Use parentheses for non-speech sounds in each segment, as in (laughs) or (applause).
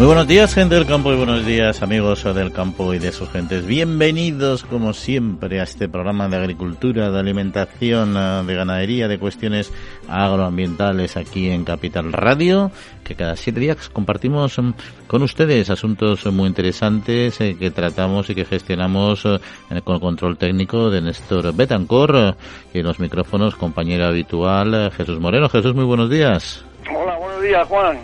Muy buenos días, gente del campo, y buenos días, amigos del campo y de sus gentes. Bienvenidos, como siempre, a este programa de agricultura, de alimentación, eh, de ganadería, de cuestiones agroambientales aquí en Capital Radio, que cada siete días compartimos mm, con ustedes asuntos muy interesantes eh, que tratamos y que gestionamos eh, con el control técnico de Néstor Betancor y en los micrófonos, compañero habitual Jesús Moreno. Jesús, muy buenos días. Hola, buenos días, Juan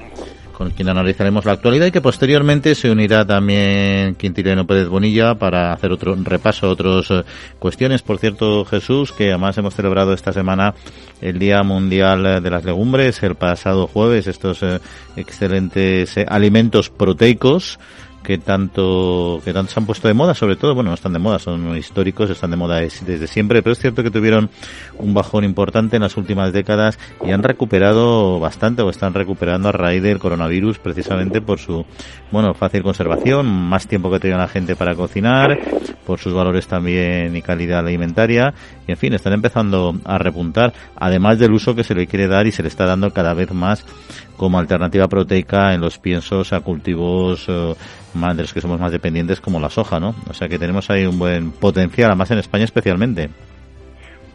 con quien analizaremos la actualidad y que posteriormente se unirá también Quintiliano Pérez Bonilla para hacer otro repaso a otras eh, cuestiones. Por cierto, Jesús, que además hemos celebrado esta semana el Día Mundial de las Legumbres, el pasado jueves, estos eh, excelentes eh, alimentos proteicos que tanto que tanto se han puesto de moda, sobre todo, bueno, no están de moda, son históricos, están de moda desde siempre, pero es cierto que tuvieron un bajón importante en las últimas décadas y han recuperado bastante o están recuperando a raíz del coronavirus precisamente por su, bueno, fácil conservación, más tiempo que tenía la gente para cocinar, por sus valores también y calidad alimentaria en fin, están empezando a repuntar, además del uso que se le quiere dar y se le está dando cada vez más como alternativa proteica en los piensos a cultivos eh, de los que somos más dependientes como la soja, ¿no? O sea que tenemos ahí un buen potencial, además en España especialmente.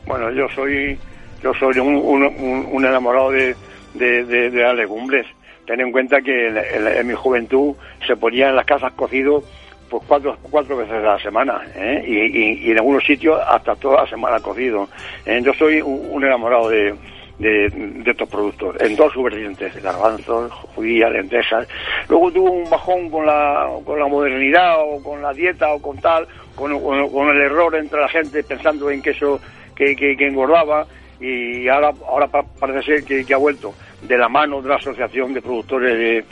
Bueno, yo soy yo soy un, enamorado de, de, las legumbres. Ten en cuenta que en, mi juventud se ponía en las casas cocido pues cuatro, cuatro veces a la semana ¿eh? y, en algunos sitios hasta toda la semana cocido. ¿eh? yo soy un enamorado de, de, estos productos, en todas sus vertientes, garbanzos, judías, lentejas. Luego tuvo un bajón con la, con la modernidad o con la dieta o con tal, con, el error entre la gente pensando en que eso que, que, engordaba y ahora, ahora parece ser que, ha vuelto de la mano de la Asociación de Productores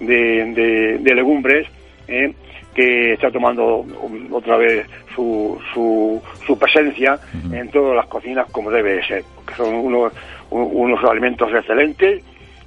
de, de, Legumbres, ¿eh? Que está tomando otra vez su, su, su presencia en todas las cocinas como debe ser, que son unos, unos alimentos excelentes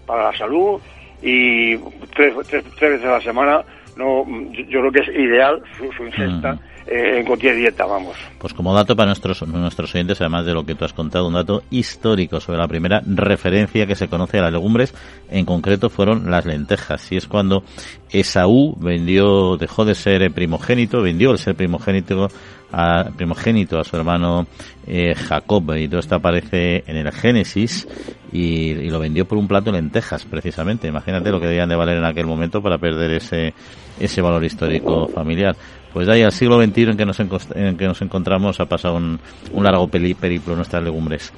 para la salud y tres, tres, veces a la semana no yo, creo que es ideal su, ingesta eh, en cualquier dieta, vamos. Pues como dato para nuestros, nuestros oyentes, además de lo que tú has contado, un dato histórico sobre la primera referencia que se conoce a las legumbres, en concreto fueron las lentejas. Y es cuando Esaú vendió, dejó de ser primogénito, vendió el ser primogénito a, primogénito a su hermano eh, Jacob y todo esto aparece en el Génesis y, y, lo vendió por un plato de lentejas precisamente imagínate lo que debían de valer en aquel momento para perder ese ese valor histórico familiar pues de ahí al siglo XXI en que nos, en que nos encontramos ha pasado un, un largo periplo nuestras legumbres.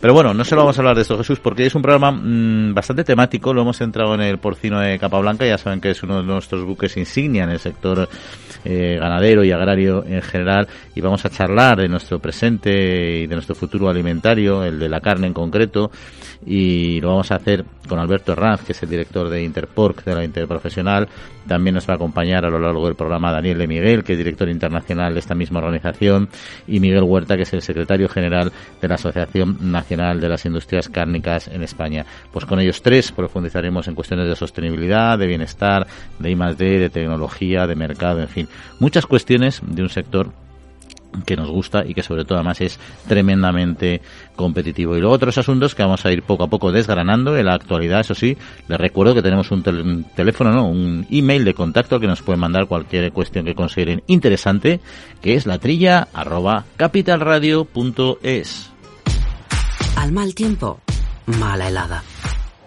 Pero bueno, no se lo vamos a hablar de esto, Jesús, porque es un programa mm, bastante temático. Lo hemos centrado en el porcino de capa blanca. Ya saben que es uno de nuestros buques insignia en el sector eh, ganadero y agrario en general. Y vamos a charlar de nuestro presente y de nuestro futuro alimentario, el de la carne en concreto. Y lo vamos a hacer con Alberto Herranz, que es el director de Interporc, de la Interprofesional. También nos va a acompañar a lo largo del programa Daniel de Miguel que es director internacional de esta misma organización, y Miguel Huerta, que es el secretario general de la Asociación Nacional de las Industrias Cárnicas en España. Pues con ellos tres profundizaremos en cuestiones de sostenibilidad, de bienestar, de I+D, de tecnología, de mercado, en fin, muchas cuestiones de un sector que nos gusta y que sobre todo además es tremendamente competitivo. Y luego otros asuntos que vamos a ir poco a poco desgranando en la actualidad, eso sí, les recuerdo que tenemos un, teléfono, ¿no? un email de contacto que nos pueden mandar cualquier cuestión que consideren interesante, que es la trilla arroba capitalradio.es. Al mal tiempo, mala helada.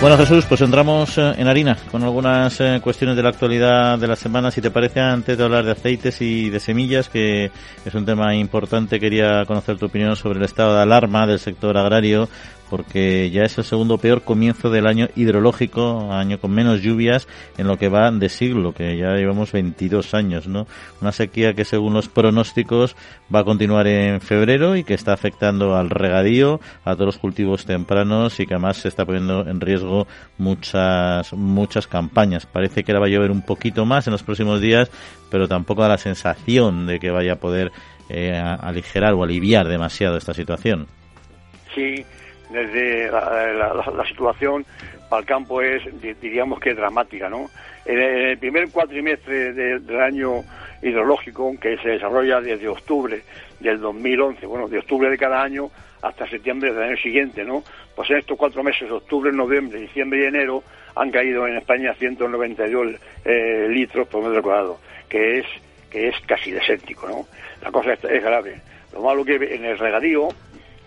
Bueno, Jesús, pues entramos eh, en harina con algunas eh, cuestiones de la actualidad de la semana. Si te parece, antes de hablar de aceites y de semillas, que es un tema importante, quería conocer tu opinión sobre el estado de alarma del sector agrario porque ya es el segundo peor comienzo del año hidrológico, año con menos lluvias en lo que va de siglo, que ya llevamos 22 años, ¿no? Una sequía que según los pronósticos va a continuar en febrero y que está afectando al regadío, a todos los cultivos tempranos y que además se está poniendo en riesgo muchas muchas campañas. Parece que ahora va a llover un poquito más en los próximos días, pero tampoco da la sensación de que vaya a poder eh, aligerar o aliviar demasiado esta situación. Sí, desde la, situación para el campo es, diríamos que dramática, ¿no? En el primer cuatrimestre del año hidrológico, que se desarrolla desde octubre del 2011, bueno, de octubre de cada año hasta septiembre del año siguiente, ¿no? Pues en estos cuatro meses, octubre, noviembre, diciembre y enero, han caído en España 192 eh, litros por metro cuadrado, que es que es casi desértico, ¿no? La cosa es, grave. Lo malo que en el regadío,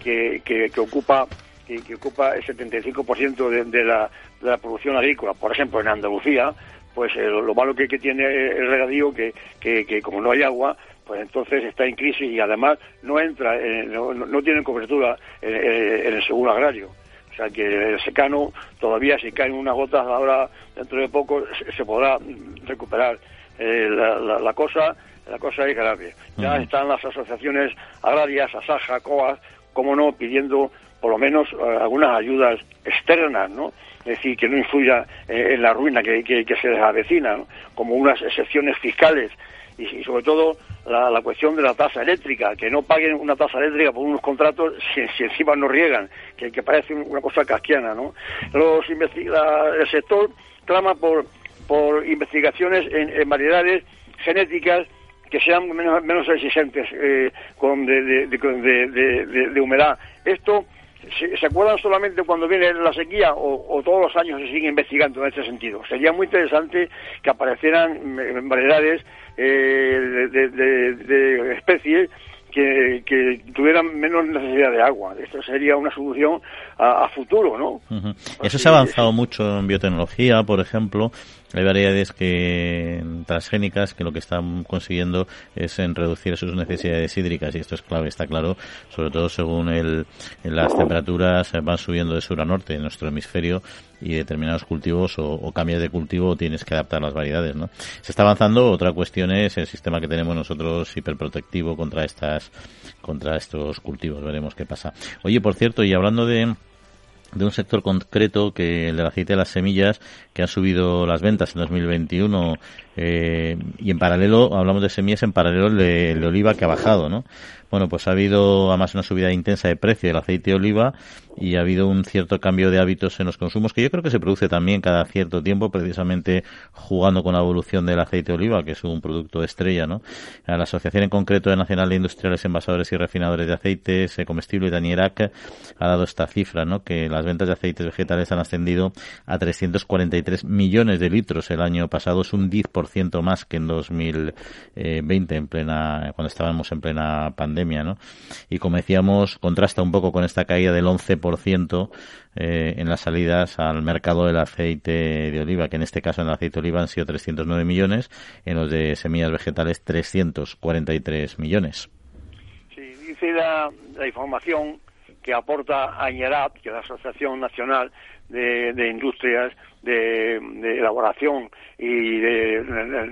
que, que, que ocupa que, ocupa el 75% de, de, la, de la producción agrícola, por ejemplo en Andalucía, pues eh, lo, malo que, tiene el regadío, que, que, como no hay agua, pues entonces está en crisis y además no entra, no, no, tiene cobertura en, el seguro agrario. O sea que el secano todavía si caen unas gotas ahora dentro de poco se, podrá recuperar. Eh, la, la, cosa la cosa es grave. Ya están las asociaciones agrarias, Asaja, COAS, como no, pidiendo por lo menos eh, algunas ayudas externas, ¿no? Es decir, que no influya eh, en la ruina que, se les avecina, como unas excepciones fiscales y, sobre todo la, cuestión de la tasa eléctrica, que no paguen una tasa eléctrica por unos contratos si, encima no riegan, que, parece una cosa casquiana, ¿no? Los el sector clama por, por investigaciones en, variedades genéticas que sean menos, menos exigentes eh, con de, de humedad. Esto ¿Se, acuerdan solamente cuando viene la sequía o, todos los años se sigue investigando en este sentido? Sería muy interesante que aparecieran variedades eh, de, especies que, tuvieran menos necesidad de agua. Esto sería una solución a, futuro, ¿no? Eso se ha avanzado mucho en biotecnología, por ejemplo, hay variedades que transgénicas que lo que están consiguiendo es en reducir sus necesidades hídricas y esto es clave, está claro, sobre todo según el, las temperaturas van subiendo de sur a norte en nuestro hemisferio y determinados cultivos o, o cambias de cultivo tienes que adaptar las variedades, ¿no? Se está avanzando, otra cuestión es el sistema que tenemos nosotros hiperprotectivo contra estas contra estos cultivos, veremos qué pasa. Oye, por cierto, y hablando de de un sector concreto que el del aceite de las semillas que han subido las ventas en 2021 eh, y en paralelo hablamos de semillas en paralelo el de, de oliva que ha bajado no bueno, pues ha habido además una subida intensa de precio del aceite de oliva y ha habido un cierto cambio de hábitos en los consumos que yo creo que se produce también cada cierto tiempo, precisamente jugando con la evolución del aceite de oliva, que es un producto estrella, ¿no? La Asociación en concreto de Nacional de Industriales, Envasadores y Refinadores de Aceites eh, Comestibles, Danierac, ha dado esta cifra, ¿no? Que las ventas de aceites vegetales han ascendido a 343 millones de litros el año pasado, es un 10% más que en 2020, en plena, cuando estábamos en plena pandemia y como decíamos, contrasta un poco con esta caída del 11% eh, en las salidas al mercado del aceite de oliva, que en este caso en el aceite de oliva han sido 309 millones, en los de semillas vegetales 343 millones. Sí, dice la, información que aporta AñERAP, que es la Asociación Nacional de, Industrias de, Elaboración y de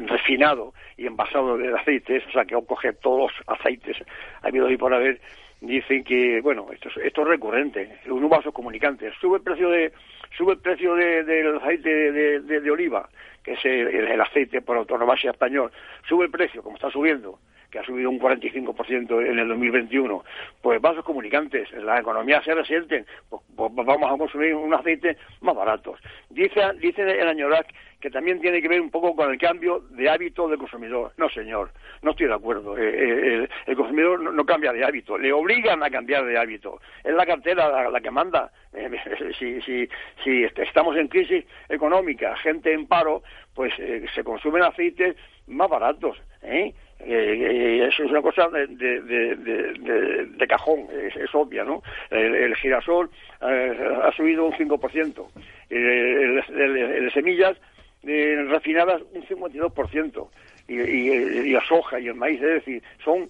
Refinado y envasado de aceites, o sea, que coge todos los aceites habido y por haber, dicen que, bueno, esto es, esto es recurrente, un vaso comunicante, sube el precio de sube el precio de, del aceite de, de, oliva, que es el, el aceite por autonomía español, sube el precio, como está subiendo, que ha subido un 45% en el 2021, pues vasos comunicantes, la economía se resienten, pues, pues, vamos a consumir un aceite más baratos. Dice, dice el Añorac que también tiene que ver un poco con el cambio de hábito del consumidor. No, señor, no estoy de acuerdo. Eh, eh, el, consumidor no, cambia de hábito, le obligan a cambiar de hábito. Es la cartera la, que manda. Eh, (laughs) si, si, si estamos en crisis económica, gente en paro, pues se consumen aceites más baratos. ¿eh? Eh, eso es una cosa de, de, cajón, es, obvia, ¿no? El, girasol ha subido un 5%, el, el, semillas refinadas un 52%, y, y, y la soja y el maíz, es decir, son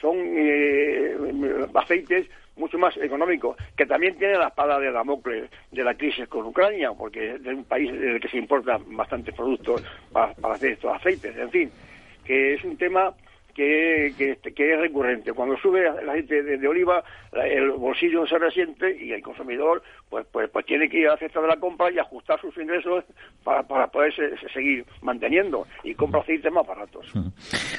son aceites mucho más económico, que también tiene la espada de Damocles de la crisis con Ucrania, porque es un país en el que se importan bastantes productos para hacer estos aceites, en fin, que es un tema que, que, es recurrente. Cuando sube el aceite de, oliva, el bolsillo se resiente y el consumidor pues, pues, pues tiene que ir a la de la compra y ajustar sus ingresos para, para poder seguir manteniendo y compra aceites más baratos.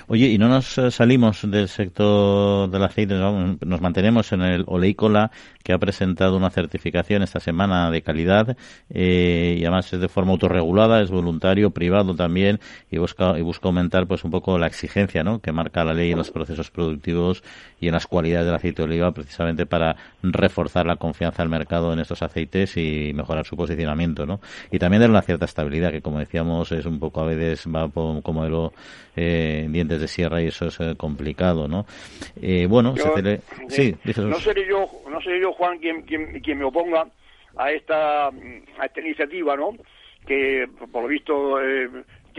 Oye, y no nos eh, salimos del sector del aceite, nos mantenemos en el oleícola que ha presentado una certificación esta semana de calidad eh, y además es de forma autorregulada, es voluntario, privado también y busca y busca aumentar pues un poco la exigencia, ¿no? que marca la ley en los procesos productivos y en las cualidades del aceite de oliva precisamente para reforzar la confianza del mercado en estos aceites y mejorar su posicionamiento, ¿no? Y también dar una cierta estabilidad que como decíamos es un poco a veces va como modelo eh, dientes de sierra y eso es eh, complicado, ¿no? Eh, bueno, sí, no seré yo, no seré yo Juan quien, quien, quien me oponga a esta a esta iniciativa, ¿no? Que por lo visto eh,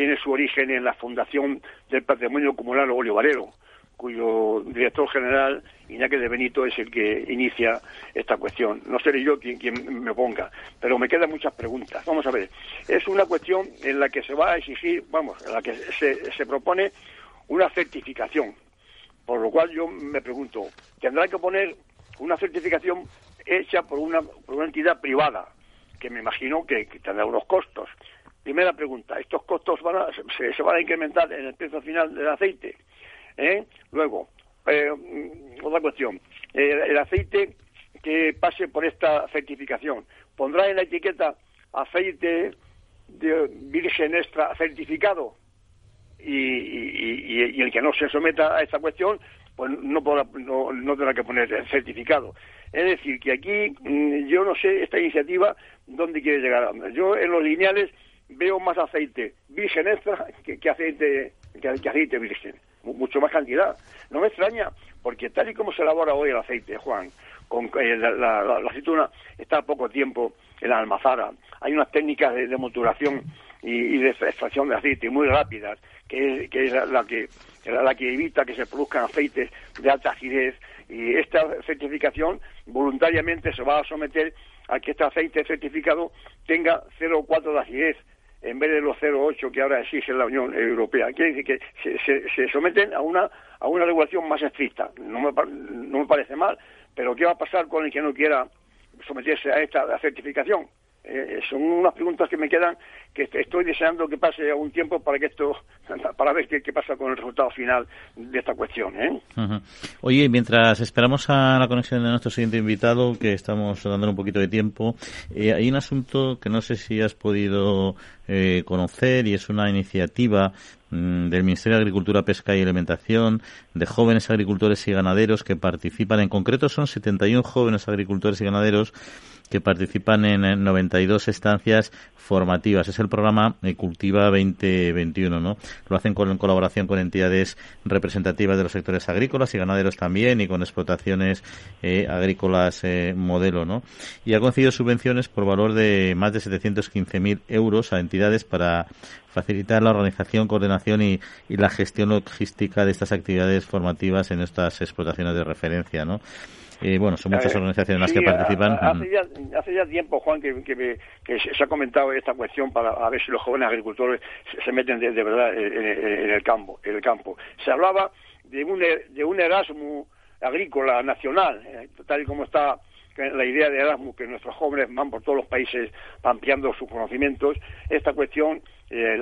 tiene su origen en la Fundación del Patrimonio Comunal Olivarero, cuyo director general, Iñaki de Benito, es el que inicia esta cuestión. No seré yo quien, me ponga, pero me quedan muchas preguntas. Vamos a ver, es una cuestión en la que se va a exigir, vamos, en la que se, propone una certificación, por lo cual yo me pregunto, ¿tendrá que poner una certificación hecha por una, por una entidad privada? que me imagino que tendrá unos costos. Primera pregunta, ¿estos costos van a, se, van a incrementar en el precio final del aceite? ¿Eh? Luego, eh, mm, otra cuestión, el aceite que pase por esta certificación, ¿pondrá en la etiqueta aceite de virgen extra certificado? Y, el que no se someta a esta cuestión, pues no, no, no tendrá que poner el certificado. Es decir, que aquí mm, yo no sé esta iniciativa dónde quiere llegar. Yo en los lineales veo más aceite virgen extra que, aceite que, aceite virgen, mucho más cantidad. No me extraña, porque tal y como se elabora hoy el aceite, Juan, con eh, la, aceituna está a poco tiempo en la almazara. Hay unas técnicas de, de y, de extracción de aceite muy rápidas, que es, que es la, que la que evita que se produzcan aceites de alta acidez. Y esta certificación voluntariamente se va a someter a que este aceite certificado tenga 0,4 de acidez en vez de los 0,8 que ahora exige la Unión Europea. Quiere decir que se, someten a una, a una regulación más estricta. No me, no me parece mal, pero ¿qué va a pasar con el que no quiera someterse a esta certificación? Eh, son unas preguntas que me quedan que estoy deseando que pase algún tiempo para que esto (laughs) para ver qué, pasa con el resultado final de esta cuestión ¿eh? oye mientras esperamos a la conexión de nuestro siguiente invitado que estamos dando un poquito de tiempo eh, hay un asunto que no sé si has podido eh, conocer y es una iniciativa mm, del Ministerio de Agricultura, Pesca y Alimentación, de jóvenes agricultores y ganaderos que participan. En concreto son 71 jóvenes agricultores y ganaderos que participan en 92 estancias formativas. Es el programa Cultiva 2021, ¿no? Lo hacen con, en colaboración con entidades representativas de los sectores agrícolas y ganaderos también y con explotaciones eh, agrícolas eh, modelo, ¿no? Y ha concedido subvenciones por valor de más de 715.000 euros a entidades para facilitar la organización, coordinación y, y la gestión logística de estas actividades formativas en estas explotaciones de referencia, ¿no? Y bueno, son muchas organizaciones las que participan. hace, ya, hace ya tiempo, Juan, que, que, se ha comentado esta cuestión para ver si los jóvenes agricultores se, meten de, verdad en, el campo, en el campo. Se hablaba de un, de un Erasmus agrícola nacional, eh, tal y como está la idea de Erasmus, que nuestros jóvenes van por todos los países ampliando sus conocimientos, esta cuestión eh,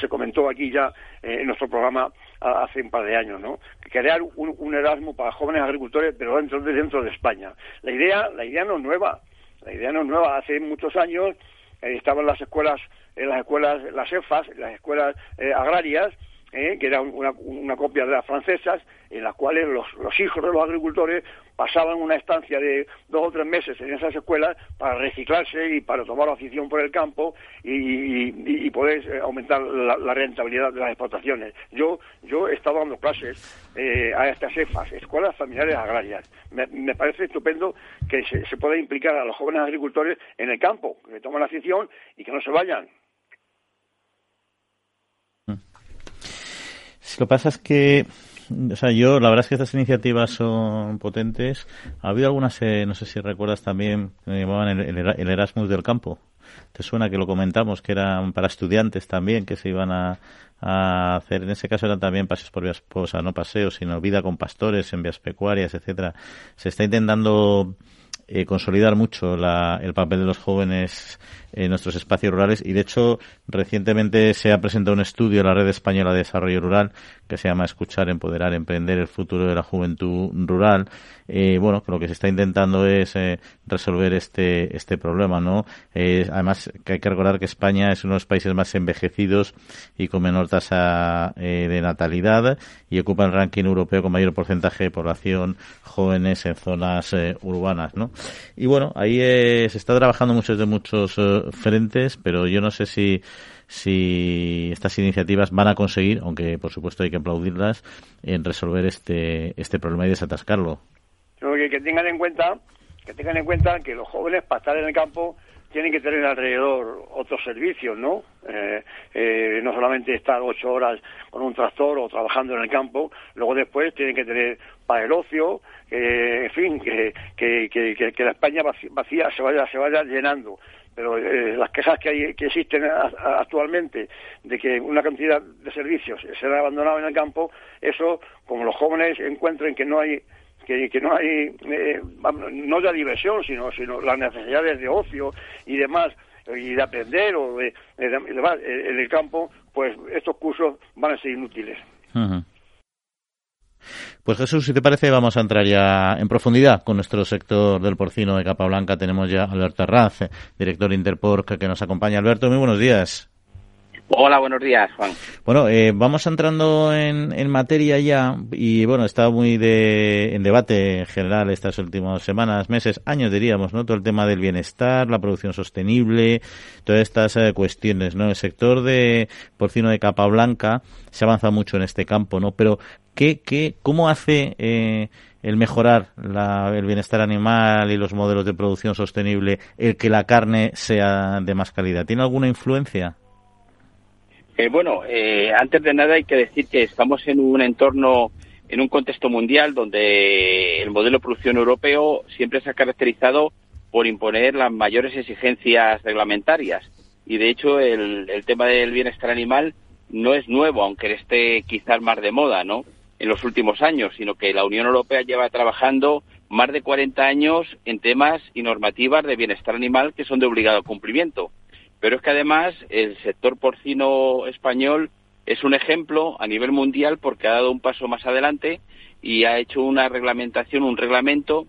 se, comentó aquí ya eh, en nuestro programa hace un par de años, ¿no? Crear un, Erasmus para jóvenes agricultores, pero dentro de, dentro de España. La idea, la idea no es nueva, la idea no es nueva. Hace muchos años eh, estaban las escuelas, en las escuelas, las EFAS, las escuelas agrarias, ¿eh? que era una, una, copia de las francesas, en las cuales los, los, hijos de los agricultores pasaban una estancia de dos o tres meses en esas escuelas para reciclarse y para tomar afición por el campo y, poder eh, aumentar la, rentabilidad de las explotaciones. Yo, yo he estado dando clases eh, a estas EFAS, Escuelas Familiares Agrarias. Me, parece estupendo que se, pueda implicar a los jóvenes agricultores en el campo, que tomen afición y que no se vayan. Lo que pasa es que, o sea, yo, la verdad es que estas iniciativas son potentes. Ha habido algunas, eh, no sé si recuerdas también, que llamaban el, Erasmus del campo. ¿Te suena que lo comentamos, que eran para estudiantes también, que se iban a, hacer, en ese caso eran también paseos por vías, o sea, no paseos, sino vida con pastores en vías pecuarias, etcétera. Se está intentando eh, consolidar mucho el papel de los jóvenes en nuestros espacios rurales y de hecho recientemente se ha presentado un estudio en la Red Española de Desarrollo Rural que se llama Escuchar, Empoderar, Emprender el futuro de la juventud rural. Eh, bueno, lo que se está intentando es eh, resolver este este problema, ¿no? Eh, además que hay que recordar que España es uno de los países más envejecidos y con menor tasa eh, de natalidad y ocupa el ranking europeo con mayor porcentaje de población jóvenes en zonas eh, urbanas, ¿no? Y bueno, ahí se está trabajando muchos de muchos frentes, pero yo no sé si si estas iniciativas van a conseguir, aunque por supuesto hay que aplaudirlas, en resolver este este problema y desatascarlo. Que, que tengan en cuenta que tengan en cuenta que los jóvenes para estar en el campo tienen que tener alrededor otros servicios, ¿no? Eh, eh, no solamente estar ocho horas con un tractor o trabajando en el campo, luego después tienen que tener para el ocio, en fin, que, que, que, que, la España vacía se vaya, se vaya llenando pero eh, las quejas que, hay, que existen actualmente de que una cantidad de servicios se han abandonado en el campo, eso, como los jóvenes encuentren que no hay que, no hay eh, no ya diversión, sino sino las necesidades de ocio y demás y de aprender o de, en el campo, pues estos cursos van a ser inútiles. Pues Jesús, si te parece, vamos a entrar ya en profundidad con nuestro sector del porcino de capa blanca. Tenemos ya a Alberto Arraz, director Interporc, que nos acompaña. Alberto, muy buenos días. Hola, buenos días, Juan. Bueno, eh, vamos entrando en, materia ya y bueno, está muy de, en debate en general estas últimas semanas, meses, años diríamos, ¿no? Todo el tema del bienestar, la producción sostenible, todas estas eh, cuestiones, ¿no? El sector de porcino de capa blanca se avanza mucho en este campo, ¿no? Pero ¿qué, qué, cómo hace eh, el mejorar la, el bienestar animal y los modelos de producción sostenible el que la carne sea de más calidad? ¿Tiene alguna influencia? Eh, bueno, eh, antes de nada hay que decir que estamos en un entorno, en un contexto mundial donde el modelo de producción europeo siempre se ha caracterizado por imponer las mayores exigencias reglamentarias. Y de hecho el, el tema del bienestar animal no es nuevo, aunque esté quizás más de moda, ¿no? En los últimos años, sino que la Unión Europea lleva trabajando más de 40 años en temas y normativas de bienestar animal que son de obligado cumplimiento. Pero es que además el sector porcino español es un ejemplo a nivel mundial porque ha dado un paso más adelante y ha hecho una reglamentación, un reglamento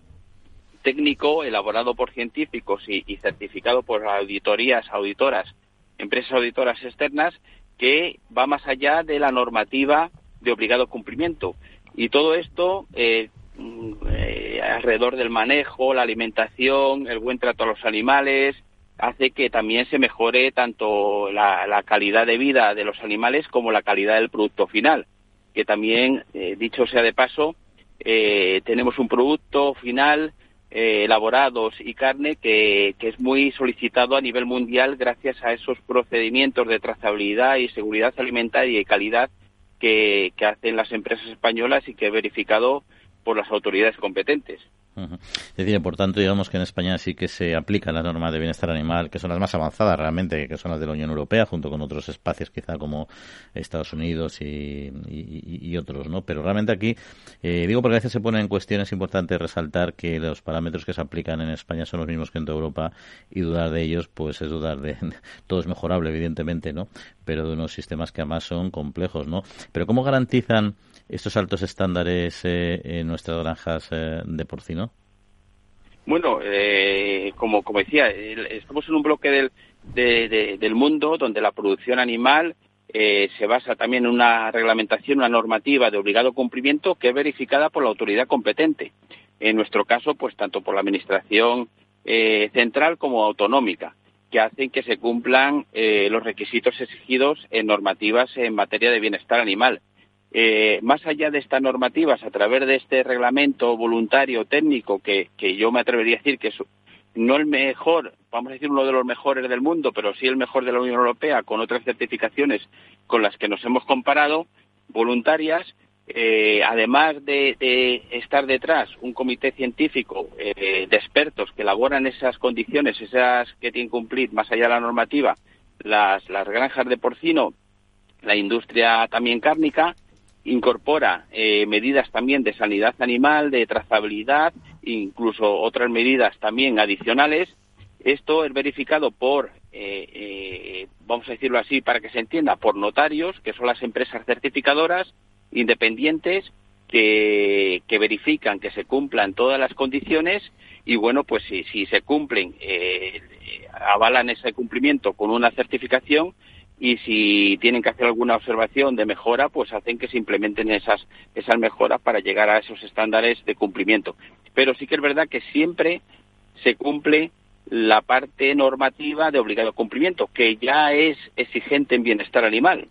técnico elaborado por científicos y, certificado por auditorías, auditoras, empresas auditoras externas, que va más allá de la normativa de obligado cumplimiento. Y todo esto eh, mm, eh, alrededor del manejo, la alimentación, el buen trato a los animales, hace que también se mejore tanto la, calidad de vida de los animales como la calidad del producto final, que también, eh, dicho sea de paso, eh, tenemos un producto final eh, elaborados y carne que, es muy solicitado a nivel mundial gracias a esos procedimientos de trazabilidad y seguridad alimentaria y calidad que, que hacen las empresas españolas y que he verificado por las autoridades competentes. Es decir, por tanto, digamos que en España sí que se aplican las normas de bienestar animal, que son las más avanzadas realmente, que son las de la Unión Europea, junto con otros espacios quizá como Estados Unidos y, otros, ¿no? Pero realmente aquí, eh, digo porque a veces se pone en cuestión, es importante resaltar que los parámetros que se aplican en España son los mismos que en toda Europa y dudar de ellos, pues es dudar de... todo es mejorable, evidentemente, ¿no? Pero de unos sistemas que además son complejos, ¿no? Pero ¿cómo garantizan estos altos estándares eh, en nuestras granjas eh, de porcino? Bueno, eh, como, decía, estamos en un bloque del, del mundo donde la producción animal eh, se basa también en una reglamentación, una normativa de obligado cumplimiento que es verificada por la autoridad competente. En nuestro caso, pues tanto por la Administración eh, central como autonómica, que hacen que se cumplan eh, los requisitos exigidos en normativas en materia de bienestar animal. Más allá de estas normativas, a través de este reglamento voluntario técnico, que, que yo me atrevería a decir que es no el mejor, vamos a decir uno de los mejores del mundo, pero sí el mejor de la Unión Europea, con otras certificaciones con las que nos hemos comparado, voluntarias, eh, además de, estar detrás un comité científico eh, de expertos que elaboran esas condiciones, esas que tienen que cumplir más allá de la normativa, las, las granjas de porcino, la industria también cárnica, incorpora eh, medidas también de sanidad animal, de trazabilidad, incluso otras medidas también adicionales. Esto es verificado por, eh, eh, vamos a decirlo así para que se entienda, por notarios, que son las empresas certificadoras independientes que, verifican que se cumplan todas las condiciones y bueno, pues si, si se cumplen, avalan ese cumplimiento con una certificación y si tienen que hacer alguna observación de mejora, pues hacen que se implementen esas, esas mejoras para llegar a esos estándares de cumplimiento. Pero sí que es verdad que siempre se cumple la parte normativa de obligado cumplimiento, que ya es exigente en bienestar animal.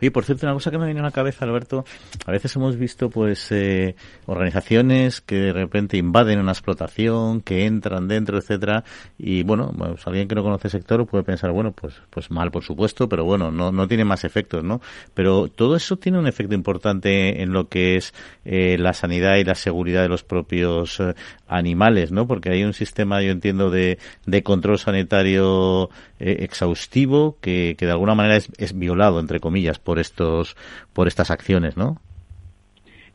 Oye, por cierto, una cosa que me viene a la cabeza, Alberto, a veces hemos visto pues eh, organizaciones que de repente invaden una explotación, que entran dentro, etcétera, y bueno, pues, alguien que no conoce el sector puede pensar, bueno, pues pues mal, por supuesto, pero bueno, no no tiene más efectos, ¿no? Pero todo eso tiene un efecto importante en lo que es eh, la sanidad y la seguridad de los propios eh, animales, ¿no? Porque hay un sistema, yo entiendo, de, control sanitario exhaustivo que, que de alguna manera es violado entre comillas, por estos, por estas acciones, ¿no?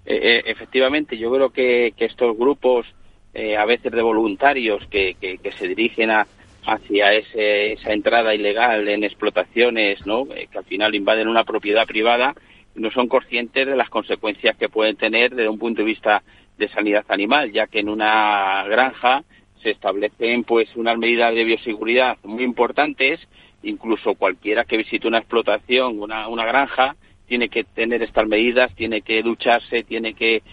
Eh, eh, efectivamente, yo creo que, estos grupos, eh, a veces de voluntarios que, que, se dirigen a, hacia ese, esa entrada ilegal en explotaciones, ¿no? que al final invaden una propiedad privada, no son conscientes de las consecuencias que pueden tener desde un punto de vista de sanidad animal, ya que en una granja se establecen pues unas medidas de bioseguridad muy importantes incluso cualquiera que visite una explotación, una, una granja, tiene que tener estas medidas, tiene que ducharse, tiene que,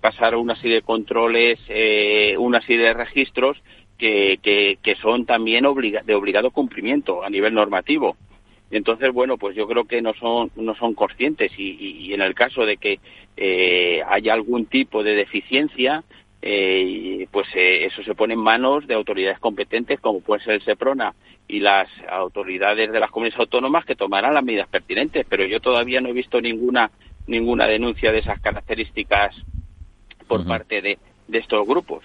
pasar una serie de controles, eh, una serie de registros que, que, son también de obligado cumplimiento a nivel normativo. Entonces, bueno, pues yo creo que no son, no son conscientes y, en el caso de que eh, haya algún tipo de deficiencia, eh, pues eh, eso se pone en manos de autoridades competentes como puede ser el SEPRONA y las autoridades de las comunidades autónomas que tomarán las medidas pertinentes, pero yo todavía no he visto ninguna ninguna denuncia de esas características por parte de, de, estos grupos.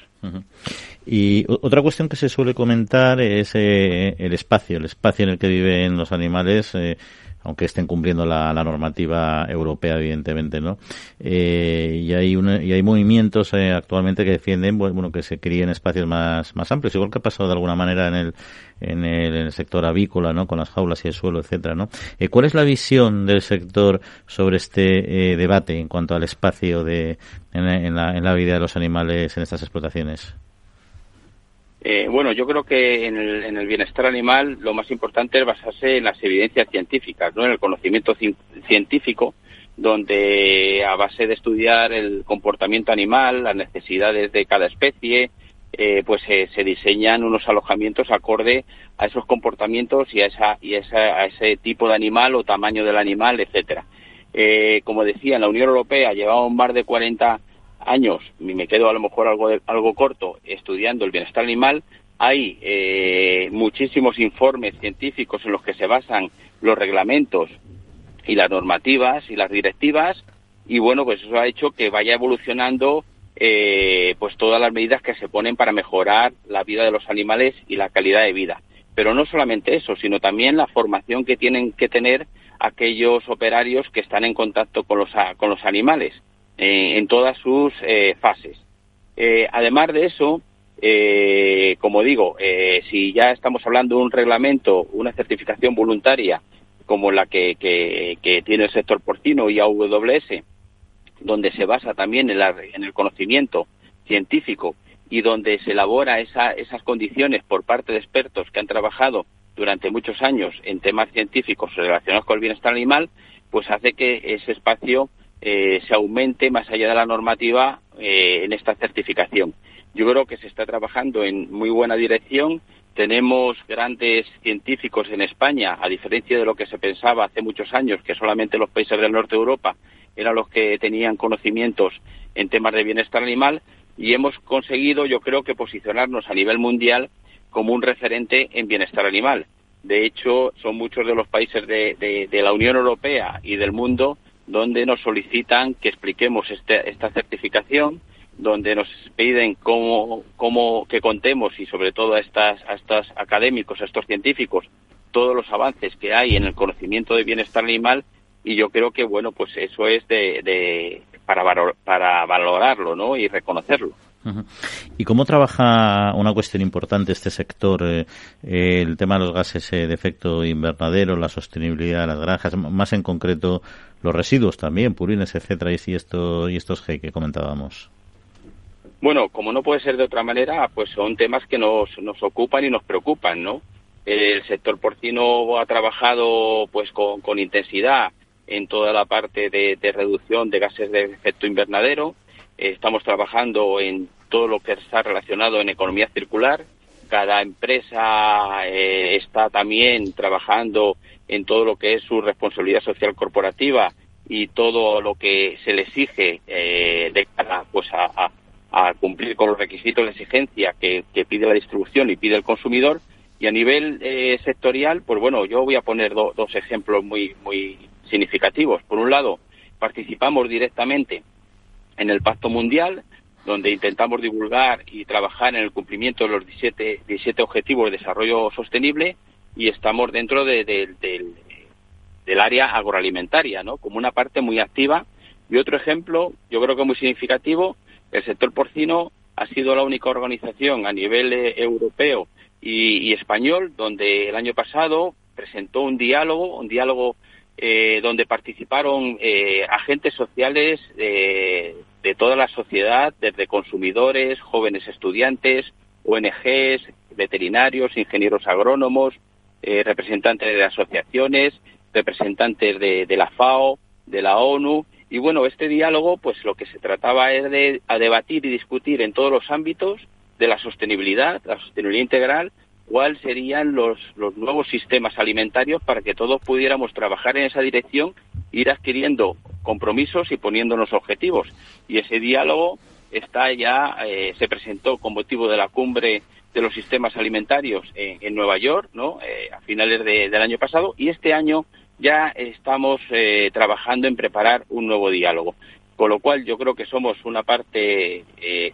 Y otra cuestión que se suele comentar es eh, el espacio, el espacio en el que viven los animales. Eh, aunque estén cumpliendo la, normativa europea, evidentemente, ¿no? Eh, y hay y hay movimientos eh, actualmente que defienden, bueno, que se críen espacios más, amplios, igual que ha pasado de alguna manera en el, en el, sector avícola, ¿no? Con las jaulas y el suelo, etcétera, ¿no? Eh, ¿Cuál es la visión del sector sobre este debate en cuanto al espacio de, en la, en la vida de los animales en estas explotaciones? Eh, bueno, yo creo que en el, bienestar animal lo más importante es basarse en las evidencias científicas, ¿no? en el conocimiento científico, donde a base de estudiar el comportamiento animal, las necesidades de cada especie, eh, pues se diseñan unos alojamientos acorde a esos comportamientos y a, esa, y a ese tipo de animal o tamaño del animal, etcétera. Eh, como decía, en la Unión Europea llevamos más de 40 años, y me quedo a lo mejor algo, algo corto, estudiando el bienestar animal, hay eh, muchísimos informes científicos en los que se basan los reglamentos y las normativas y las directivas y bueno pues eso ha hecho que vaya evolucionando eh, pues todas las medidas que se ponen para mejorar la vida de los animales y la calidad de vida. Pero no solamente eso sino también la formación que tienen que tener aquellos operarios que están en contacto con los con los animales eh, en todas sus eh, fases. Eh, además de eso, como digo, si ya estamos hablando de un reglamento, una certificación voluntaria como la que, que, tiene el sector porcino y AWS, donde se basa también en, en, el conocimiento científico y donde se elabora esa, esas condiciones por parte de expertos que han trabajado durante muchos años en temas científicos relacionados con el bienestar animal, pues hace que ese espacio eh, se aumente más allá de la normativa eh, en esta certificación. Yo creo que se está trabajando en muy buena dirección. Tenemos grandes científicos en España, a diferencia de lo que se pensaba hace muchos años, que solamente los países del norte de Europa eran los que tenían conocimientos en temas de bienestar animal, y hemos conseguido, yo creo que posicionarnos a nivel mundial como un referente en bienestar animal. De hecho, son muchos de los países de, la Unión Europea y del mundo donde nos solicitan que expliquemos este, esta certificación, donde nos piden cómo, cómo que contemos y sobre todo a estas, a estos académicos, a estos científicos, todos los avances que hay en el conocimiento de bienestar animal y yo creo que bueno pues eso es de, para, para valorarlo ¿no? y reconocerlo. ¿Y cómo trabaja una cuestión importante este sector, eh, el tema de los gases de efecto invernadero, la sostenibilidad de las granjas, más en concreto los residuos también, purines, etcétera, y, esto, y estos G que comentábamos? Bueno, como no puede ser de otra manera, pues son temas que nos, nos ocupan y nos preocupan, ¿no? El sector porcino ha trabajado pues con, intensidad en toda la parte de reducción de gases de efecto invernadero, estamos trabajando en todo lo que está relacionado en economía circular. Cada empresa eh, está también trabajando en todo lo que es su responsabilidad social corporativa y todo lo que se le exige eh, de cara pues a, cumplir con los requisitos de exigencia que, pide la distribución y pide el consumidor. Y a nivel eh, sectorial, pues bueno, yo voy a poner dos ejemplos muy, muy significativos. Por un lado, participamos directamente en el Pacto Mundial, donde intentamos divulgar y trabajar en el cumplimiento de los 17, 17 Objetivos de Desarrollo Sostenible y estamos dentro de, del, área agroalimentaria, ¿no? Como una parte muy activa. Y otro ejemplo, yo creo que muy significativo, el sector porcino ha sido la única organización a nivel eh, europeo y, español donde el año pasado presentó un diálogo, un diálogo eh, donde participaron eh, agentes sociales de toda la sociedad, desde consumidores, jóvenes estudiantes, ONGs, veterinarios, ingenieros agrónomos, eh, representantes de asociaciones, representantes de, la FAO, de la ONU. Y bueno, este diálogo, pues lo que se trataba es de debatir y discutir en todos los ámbitos de la sostenibilidad, la sostenibilidad integral, cuáles serían los, los nuevos sistemas alimentarios para que todos pudiéramos trabajar en esa dirección, ir adquiriendo compromisos y poniéndonos objetivos. Y ese diálogo está ya, eh, se presentó con motivo de la cumbre de los sistemas alimentarios en, Nueva York, ¿no? Eh, a finales del año pasado, y este año ya estamos eh, trabajando en preparar un nuevo diálogo. Con lo cual yo creo que somos una parte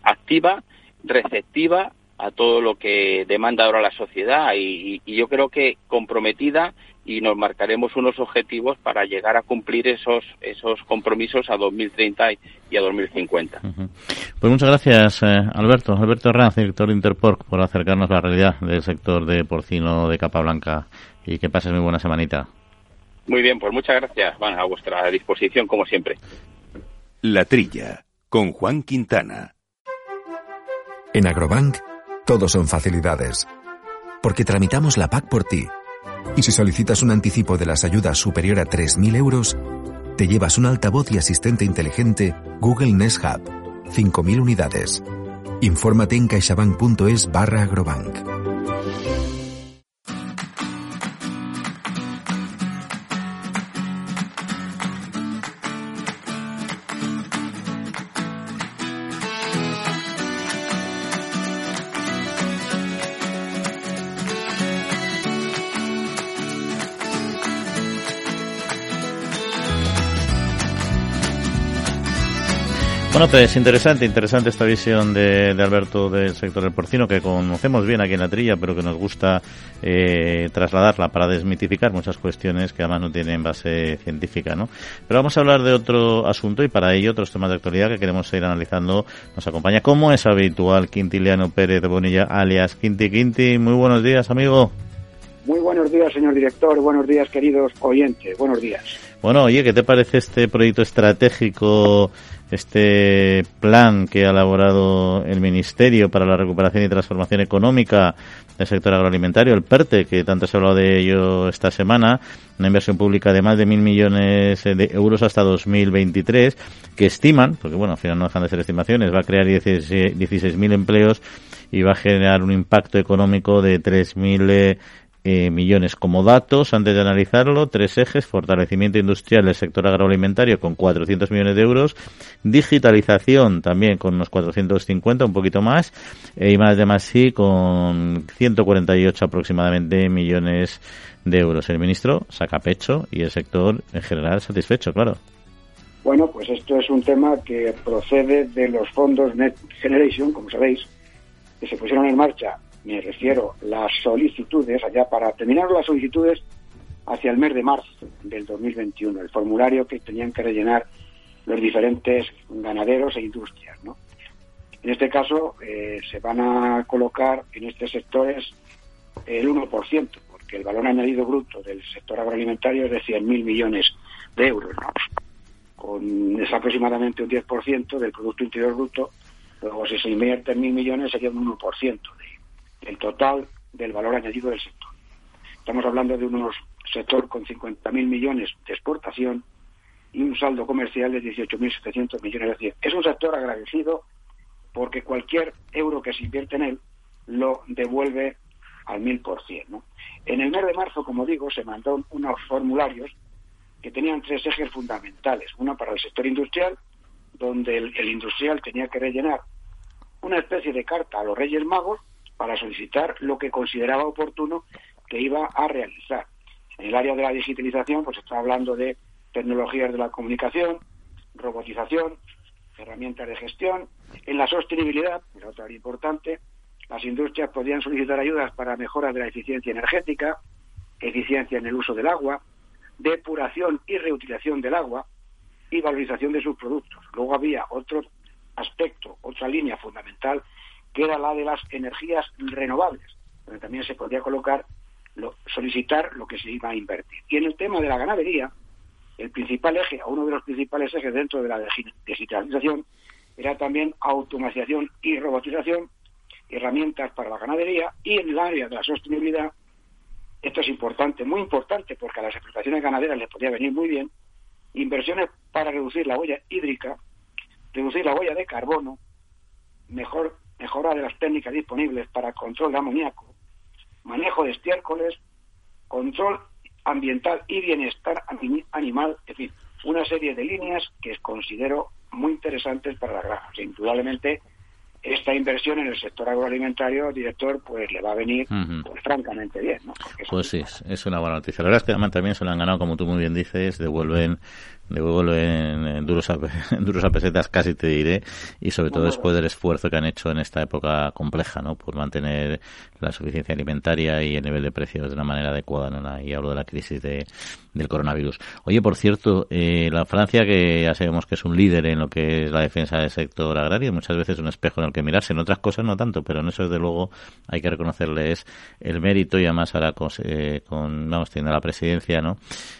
activa, receptiva a todo lo que demanda ahora la sociedad y, yo creo que comprometida y nos marcaremos unos objetivos para llegar a cumplir esos esos compromisos a 2030 y a 2050. Pues muchas gracias, eh, Alberto. Alberto Herranz, director de Interporc, por acercarnos a la realidad del sector de porcino de capa blanca y que pases muy buena semanita. Muy bien, pues muchas gracias. Van a vuestra disposición, como siempre. La Trilla, con Juan Quintana. En Agrobank todos son facilidades. Porque tramitamos la PAC por ti. Y si solicitas un anticipo de las ayudas superior a 3.000 euros, te llevas un altavoz y asistente inteligente Google Nest Hub. 5.000 unidades. Infórmate en caixabank.es barra agrobank. Bueno, pues interesante, interesante esta visión de, Alberto del sector del porcino que conocemos bien aquí en la trilla, pero que nos gusta eh, trasladarla para desmitificar muchas cuestiones que además no tienen base científica, ¿no? Pero vamos a hablar de otro asunto y para ello otros temas de actualidad que queremos ir analizando. Nos acompaña, como es habitual, Quintiliano Pérez de Bonilla, alias Quinti Quinti. Muy buenos días, amigo. Muy buenos días, señor director. Buenos días, queridos oyentes. Buenos días. Bueno, oye, ¿qué te parece este proyecto estratégico este plan que ha elaborado el Ministerio para la Recuperación y Transformación Económica del sector agroalimentario, el PERTE, que tanto se ha hablado de ello esta semana, una inversión pública de más de mil millones de euros hasta 2023, que estiman, porque bueno, al final no dejan de ser estimaciones, va a crear 16.000 empleos y va a generar un impacto económico de 3.000 eh, millones. Como datos, antes de analizarlo, tres ejes, fortalecimiento industrial del sector agroalimentario con 400 millones de euros, digitalización también con unos 450, un poquito más, e y más de más sí con 148 aproximadamente millones de euros. El ministro saca pecho y el sector en general satisfecho, claro. Bueno, pues esto es un tema que procede de los fondos Net Generation, como sabéis, que se pusieron en marcha me refiero las solicitudes, allá para terminar las solicitudes hacia el mes de marzo del 2021, el formulario que tenían que rellenar los diferentes ganaderos e industrias. ¿no? En este caso eh, se van a colocar en estos sectores el 1%, porque el valor añadido bruto del sector agroalimentario es de 100.000 millones de euros, con es aproximadamente un 10% del Producto Interior Bruto, luego si se invierte en mil millones sería un 1% de el total del valor añadido del sector. Estamos hablando de un sector con 50.000 millones de exportación y un saldo comercial de 18.700 millones. Es decir, es un sector agradecido porque cualquier euro que se invierte en él lo devuelve al mil por cien. En el mes de marzo, como digo, se mandaron unos formularios que tenían tres ejes fundamentales. Uno para el sector industrial, donde el industrial tenía que rellenar una especie de carta a los Reyes Magos para solicitar lo que consideraba oportuno que iba a realizar. En el área de la digitalización, pues está hablando de tecnologías de la comunicación, robotización, herramientas de gestión. En la sostenibilidad, que es otra área importante, las industrias podían solicitar ayudas para mejoras de la eficiencia energética, eficiencia en el uso del agua, depuración y reutilización del agua y valorización de sus productos. Luego había otro aspecto, otra línea fundamental que era la de las energías renovables, donde también se podía colocar, lo, solicitar lo que se iba a invertir. Y en el tema de la ganadería, el principal eje, uno de los principales ejes dentro de la digitalización, era también automatización y robotización, herramientas para la ganadería y en el área de la sostenibilidad, esto es importante, muy importante, porque a las explotaciones ganaderas les podía venir muy bien, inversiones para reducir la huella hídrica, reducir la huella de carbono, mejor mejora de las técnicas disponibles para control de amoníaco, manejo de estiércoles, control ambiental y bienestar animal, en fin, una serie de líneas que considero muy interesantes para la granja. indudablemente, esta inversión en el sector agroalimentario, director, pues le va a venir pues, francamente bien. ¿no? Pues sí, es una buena noticia. La verdad es que además también se lo han ganado, como tú muy bien dices, devuelven devuelven en duros, a, (laughs) duros a pesetas casi te diré. Y sobre todo después del esfuerzo que han hecho en esta época compleja no por mantener la suficiencia alimentaria y el nivel de precios de una manera adecuada ¿no? y hablo de la crisis de, del coronavirus. Oye por cierto eh, la Francia que ya sabemos que es un líder en lo que es la defensa del sector agrario muchas veces un espejo en el que mirarse en otras cosas no tanto pero en eso desde luego hay que reconocerles el mérito y además ahora con, eh, con vamos teniendo la presidencia no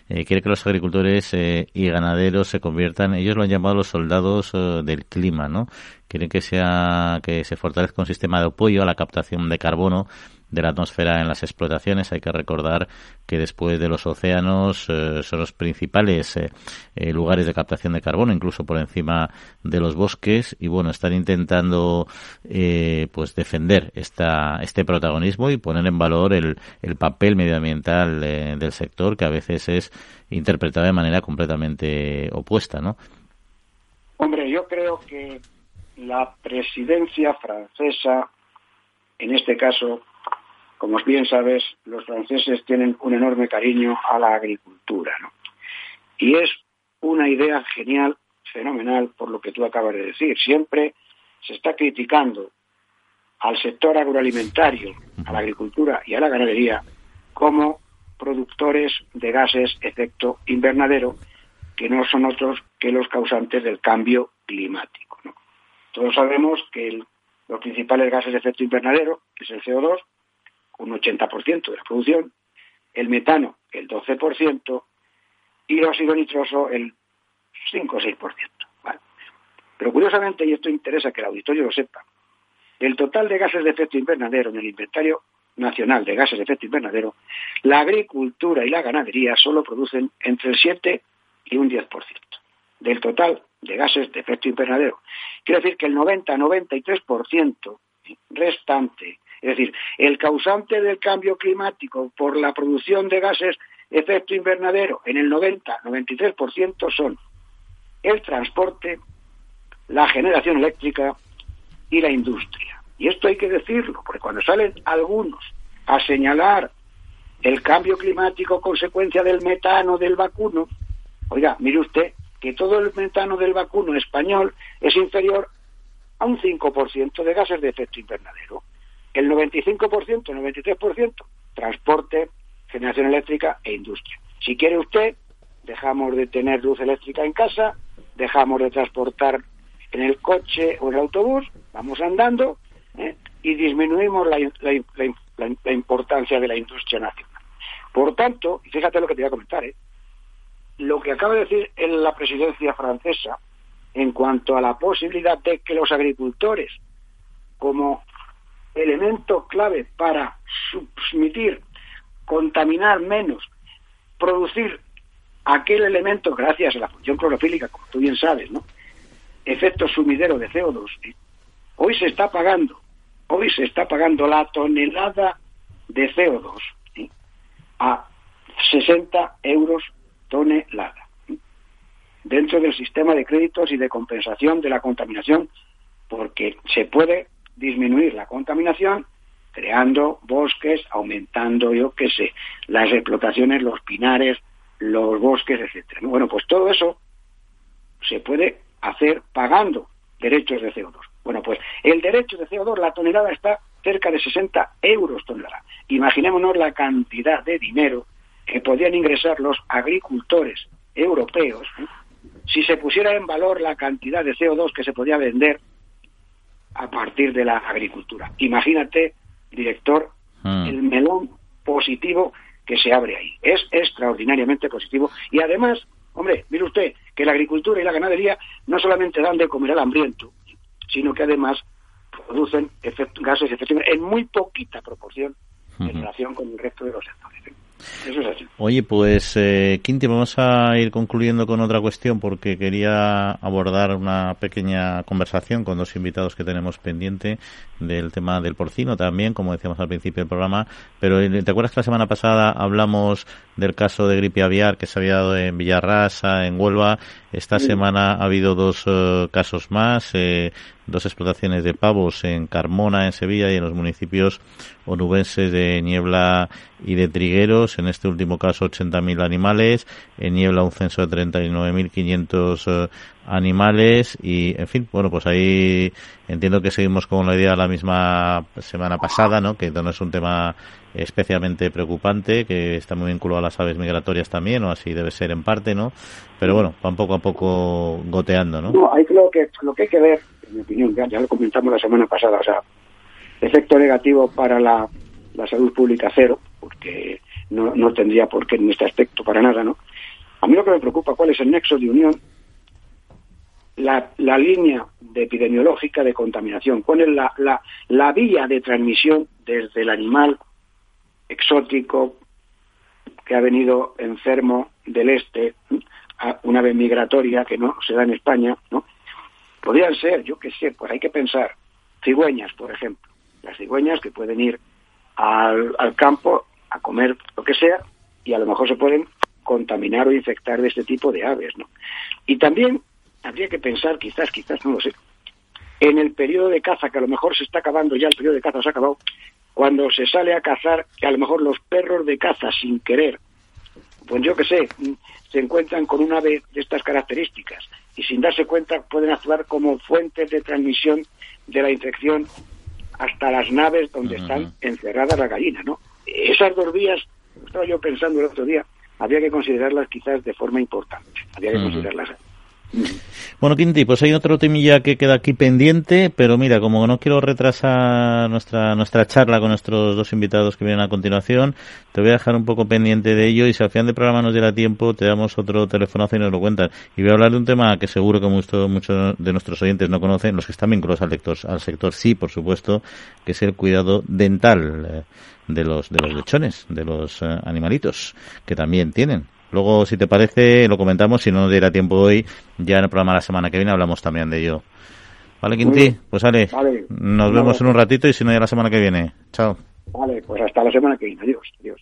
eh, quiere que los agricultores eh, y ganaderos se conviertan, ellos lo han llamado los soldados eh, del clima, ¿no? Quieren que sea que se fortalezca un sistema de apoyo a la captación de carbono de la atmósfera en las explotaciones. Hay que recordar que después de los océanos eh, son los principales eh, eh, lugares de captación de carbono, incluso por encima de los bosques. Y bueno, están intentando pues defender esta, este protagonismo y poner en valor el, el papel medioambiental del sector que a veces es interpretado de manera completamente opuesta, ¿no? Hombre, yo creo que la presidencia francesa, en este caso, como bien sabes, los franceses tienen un enorme cariño a la agricultura, ¿no? Y es una idea genial, fenomenal, por lo que tú acabas de decir. Siempre se está criticando al sector agroalimentario, a la agricultura y a la ganadería como productores de gases efecto invernadero que no son otros que los causantes del cambio climático. Todos sabemos que los principales gases de efecto invernadero, que es el CO2, un 80% de la producción, el metano el 12% y el óxido nitroso el 5 o 6%. Pero curiosamente, y esto interesa que el auditorio lo sepa, el total de gases de efecto invernadero en el inventario nacional de gases de efecto invernadero, la agricultura y la ganadería solo producen entre el 7 y un 10% del total de gases de efecto invernadero. Quiere decir que el 90-93% restante, es decir, el causante del cambio climático por la producción de gases efecto invernadero en el 90-93% son el transporte, la generación eléctrica y la industria. Y esto hay que decirlo, porque cuando salen algunos a señalar el cambio climático consecuencia del metano del vacuno, oiga, mire usted que todo el metano del vacuno español es inferior a un 5% de gases de efecto invernadero. El 95%, el 93%, transporte, generación eléctrica e industria. Si quiere usted, dejamos de tener luz eléctrica en casa, dejamos de transportar en el coche o en el autobús, vamos andando ¿eh? y disminuimos la, importancia de la industria nacional. Por tanto, y fíjate lo que te voy a comentar, ¿eh? lo que acaba de decir la presidencia francesa en cuanto a la posibilidad de que los agricultores, como elemento clave para submitir, contaminar menos, producir aquel elemento, gracias a la función clorofílica, como tú bien sabes, ¿no? efecto sumidero de CO2, hoy se está pagando, hoy se está pagando la tonelada de CO2 a 60 euros tonelada dentro del sistema de créditos y de compensación de la contaminación, porque se puede disminuir la contaminación creando bosques, aumentando, yo qué sé, las explotaciones, los pinares, los bosques, etcétera. Bueno, pues todo eso se puede hacer pagando derechos de CO2. Bueno, pues el derecho de CO2, la tonelada está cerca de 60 euros tonelada. Imaginémonos la cantidad de dinero que podían ingresar los agricultores europeos ¿eh? si se pusiera en valor la cantidad de CO2 que se podía vender a partir de la agricultura. Imagínate, director, hmm. el melón positivo que se abre ahí. Es extraordinariamente positivo y además, hombre, mire usted que la agricultura y la ganadería no solamente dan de comer al hambriento, sino que además producen gases de efecto en muy poquita proporción en relación con el resto de los sectores. Oye, pues eh, Quinti, vamos a ir concluyendo con otra cuestión porque quería abordar una pequeña conversación con dos invitados que tenemos pendiente del tema del porcino también, como decíamos al principio del programa. Pero eh, ¿te acuerdas que la semana pasada hablamos del caso de gripe aviar que se había dado en Villarrasa, en Huelva? Esta semana ha habido dos eh, casos más, eh, dos explotaciones de pavos en Carmona, en Sevilla, y en los municipios onubenses de Niebla y de Trigueros. En este último caso, 80.000 animales. En Niebla, un censo de 39.500 eh, animales. Y, en fin, bueno, pues ahí entiendo que seguimos con la idea la misma semana pasada, ¿no? Que no es un tema especialmente preocupante, que está muy vinculado a las aves migratorias también, o así debe ser en parte, ¿no? Pero bueno, va poco a poco goteando, ¿no? No, hay lo que, lo que hay que ver, en mi opinión, ya, lo comentamos la semana pasada, o sea, efecto negativo para la, la salud pública cero, porque no, no tendría por qué en este aspecto para nada, ¿no? A mí lo que me preocupa, ¿cuál es el nexo de unión? La, la línea de epidemiológica de contaminación, cuál es la, vía de transmisión desde el animal exótico que ha venido enfermo del este, a una vez migratoria que no se da en España. Podrían ser, yo qué sé, pues hay que pensar, cigüeñas, por ejemplo. Las cigüeñas que pueden ir al, al campo a comer lo que sea y a lo mejor se pueden contaminar o infectar de este tipo de aves, ¿no? Y también habría que pensar, quizás, quizás, no lo sé, en el periodo de caza, que a lo mejor se está acabando ya, el periodo de caza se ha acabado, cuando se sale a cazar, que a lo mejor los perros de caza sin querer, pues yo qué sé, se encuentran con un ave de estas características y sin darse cuenta pueden actuar como fuentes de transmisión de la infección hasta las naves donde están encerradas las gallinas, ¿no? Esas dos vías, estaba yo pensando el otro día, había que considerarlas quizás de forma importante, había que considerarlas. Bueno, Quinti, pues hay otro temilla que queda aquí pendiente, pero mira, como no quiero retrasar nuestra nuestra charla con nuestros dos invitados que vienen a continuación, te voy a dejar un poco pendiente de ello y si al final del programa nos diera tiempo, te damos otro telefonazo y nos lo cuentas. Y voy a hablar de un tema que seguro que muchos de nuestros oyentes no conocen, los que están vinculados al, lector, al sector sí, por supuesto, que es el cuidado dental eh, de los de los lechones, de los eh, animalitos, que también tienen Luego, si te parece, lo comentamos. Si no nos diera tiempo hoy, ya en el programa la semana que viene hablamos también de ello. ¿Vale, Quinti? Pues vale. Nos vemos en un ratito y si no, ya la semana que viene. Chao. Vale, pues hasta la semana que viene. Adiós. Adiós.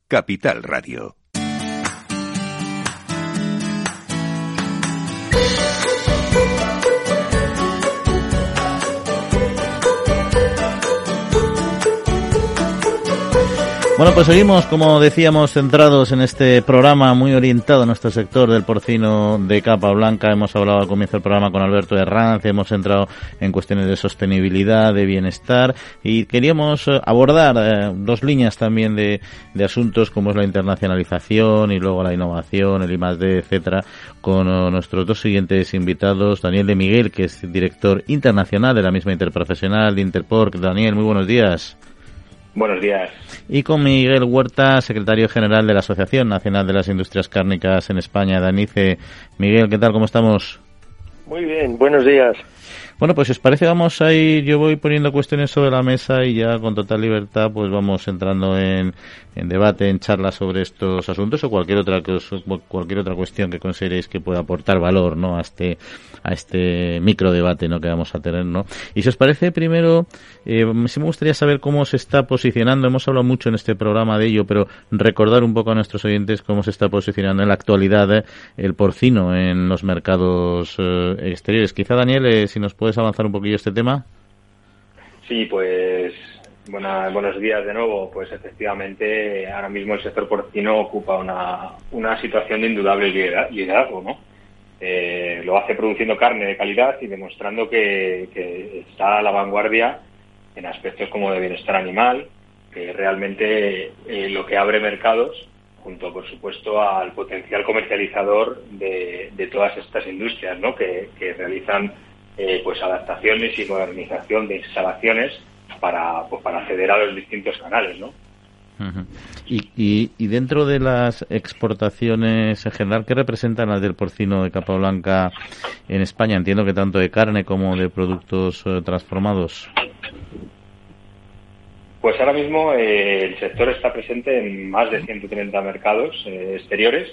Capital Radio. Bueno, pues seguimos, como decíamos, centrados en este programa muy orientado a nuestro sector del porcino de capa blanca. Hemos hablado al comienzo del programa con Alberto Herranz, hemos entrado en cuestiones de sostenibilidad, de bienestar y queríamos eh, abordar eh, dos líneas también de, asuntos como es la internacionalización y luego la innovación, el I+D, etcétera, con eh, nuestros dos siguientes invitados, Daniel de Miguel, que es director internacional de la misma interprofesional de Interporc. Daniel, muy buenos días. Buenos días. Y con Miguel Huerta, secretario general de la Asociación Nacional de las Industrias Cárnicas en España, Danice. Miguel, ¿qué tal? ¿Cómo estamos? Muy bien, buenos días. Bueno, pues si os parece, vamos a ir, yo voy poniendo cuestiones sobre la mesa y ya con total libertad pues vamos entrando en, en debate, en charla sobre estos asuntos o cualquier otra cualquier otra cuestión que consideréis que pueda aportar valor, ¿no? A este a este micro debate, ¿no? Que vamos a tener, ¿no? Y si os parece, primero, eh, sí me gustaría saber cómo se está posicionando. Hemos hablado mucho en este programa de ello, pero recordar un poco a nuestros oyentes cómo se está posicionando en la actualidad eh, el porcino en los mercados eh, exteriores. Quizá Daniel, eh, si nos puedes avanzar un poquillo este tema. Sí, pues buenos días de nuevo. Pues efectivamente, ahora mismo el sector porcino ocupa una, una situación de indudable liderazgo, ¿no? Eh, lo hace produciendo carne de calidad y demostrando que, está a la vanguardia en aspectos como de bienestar animal, que realmente eh, lo que abre mercados, junto por supuesto al potencial comercializador de, todas estas industrias, ¿no? que, realizan eh, pues adaptaciones y modernización de instalaciones para, pues, para acceder a los distintos canales, ¿no? y, y, dentro de las exportaciones en general, ¿qué representan las del porcino de capa blanca en España? Entiendo que tanto de carne como de productos eh, transformados. Pues ahora mismo eh, el sector está presente en más de 130 mercados eh, exteriores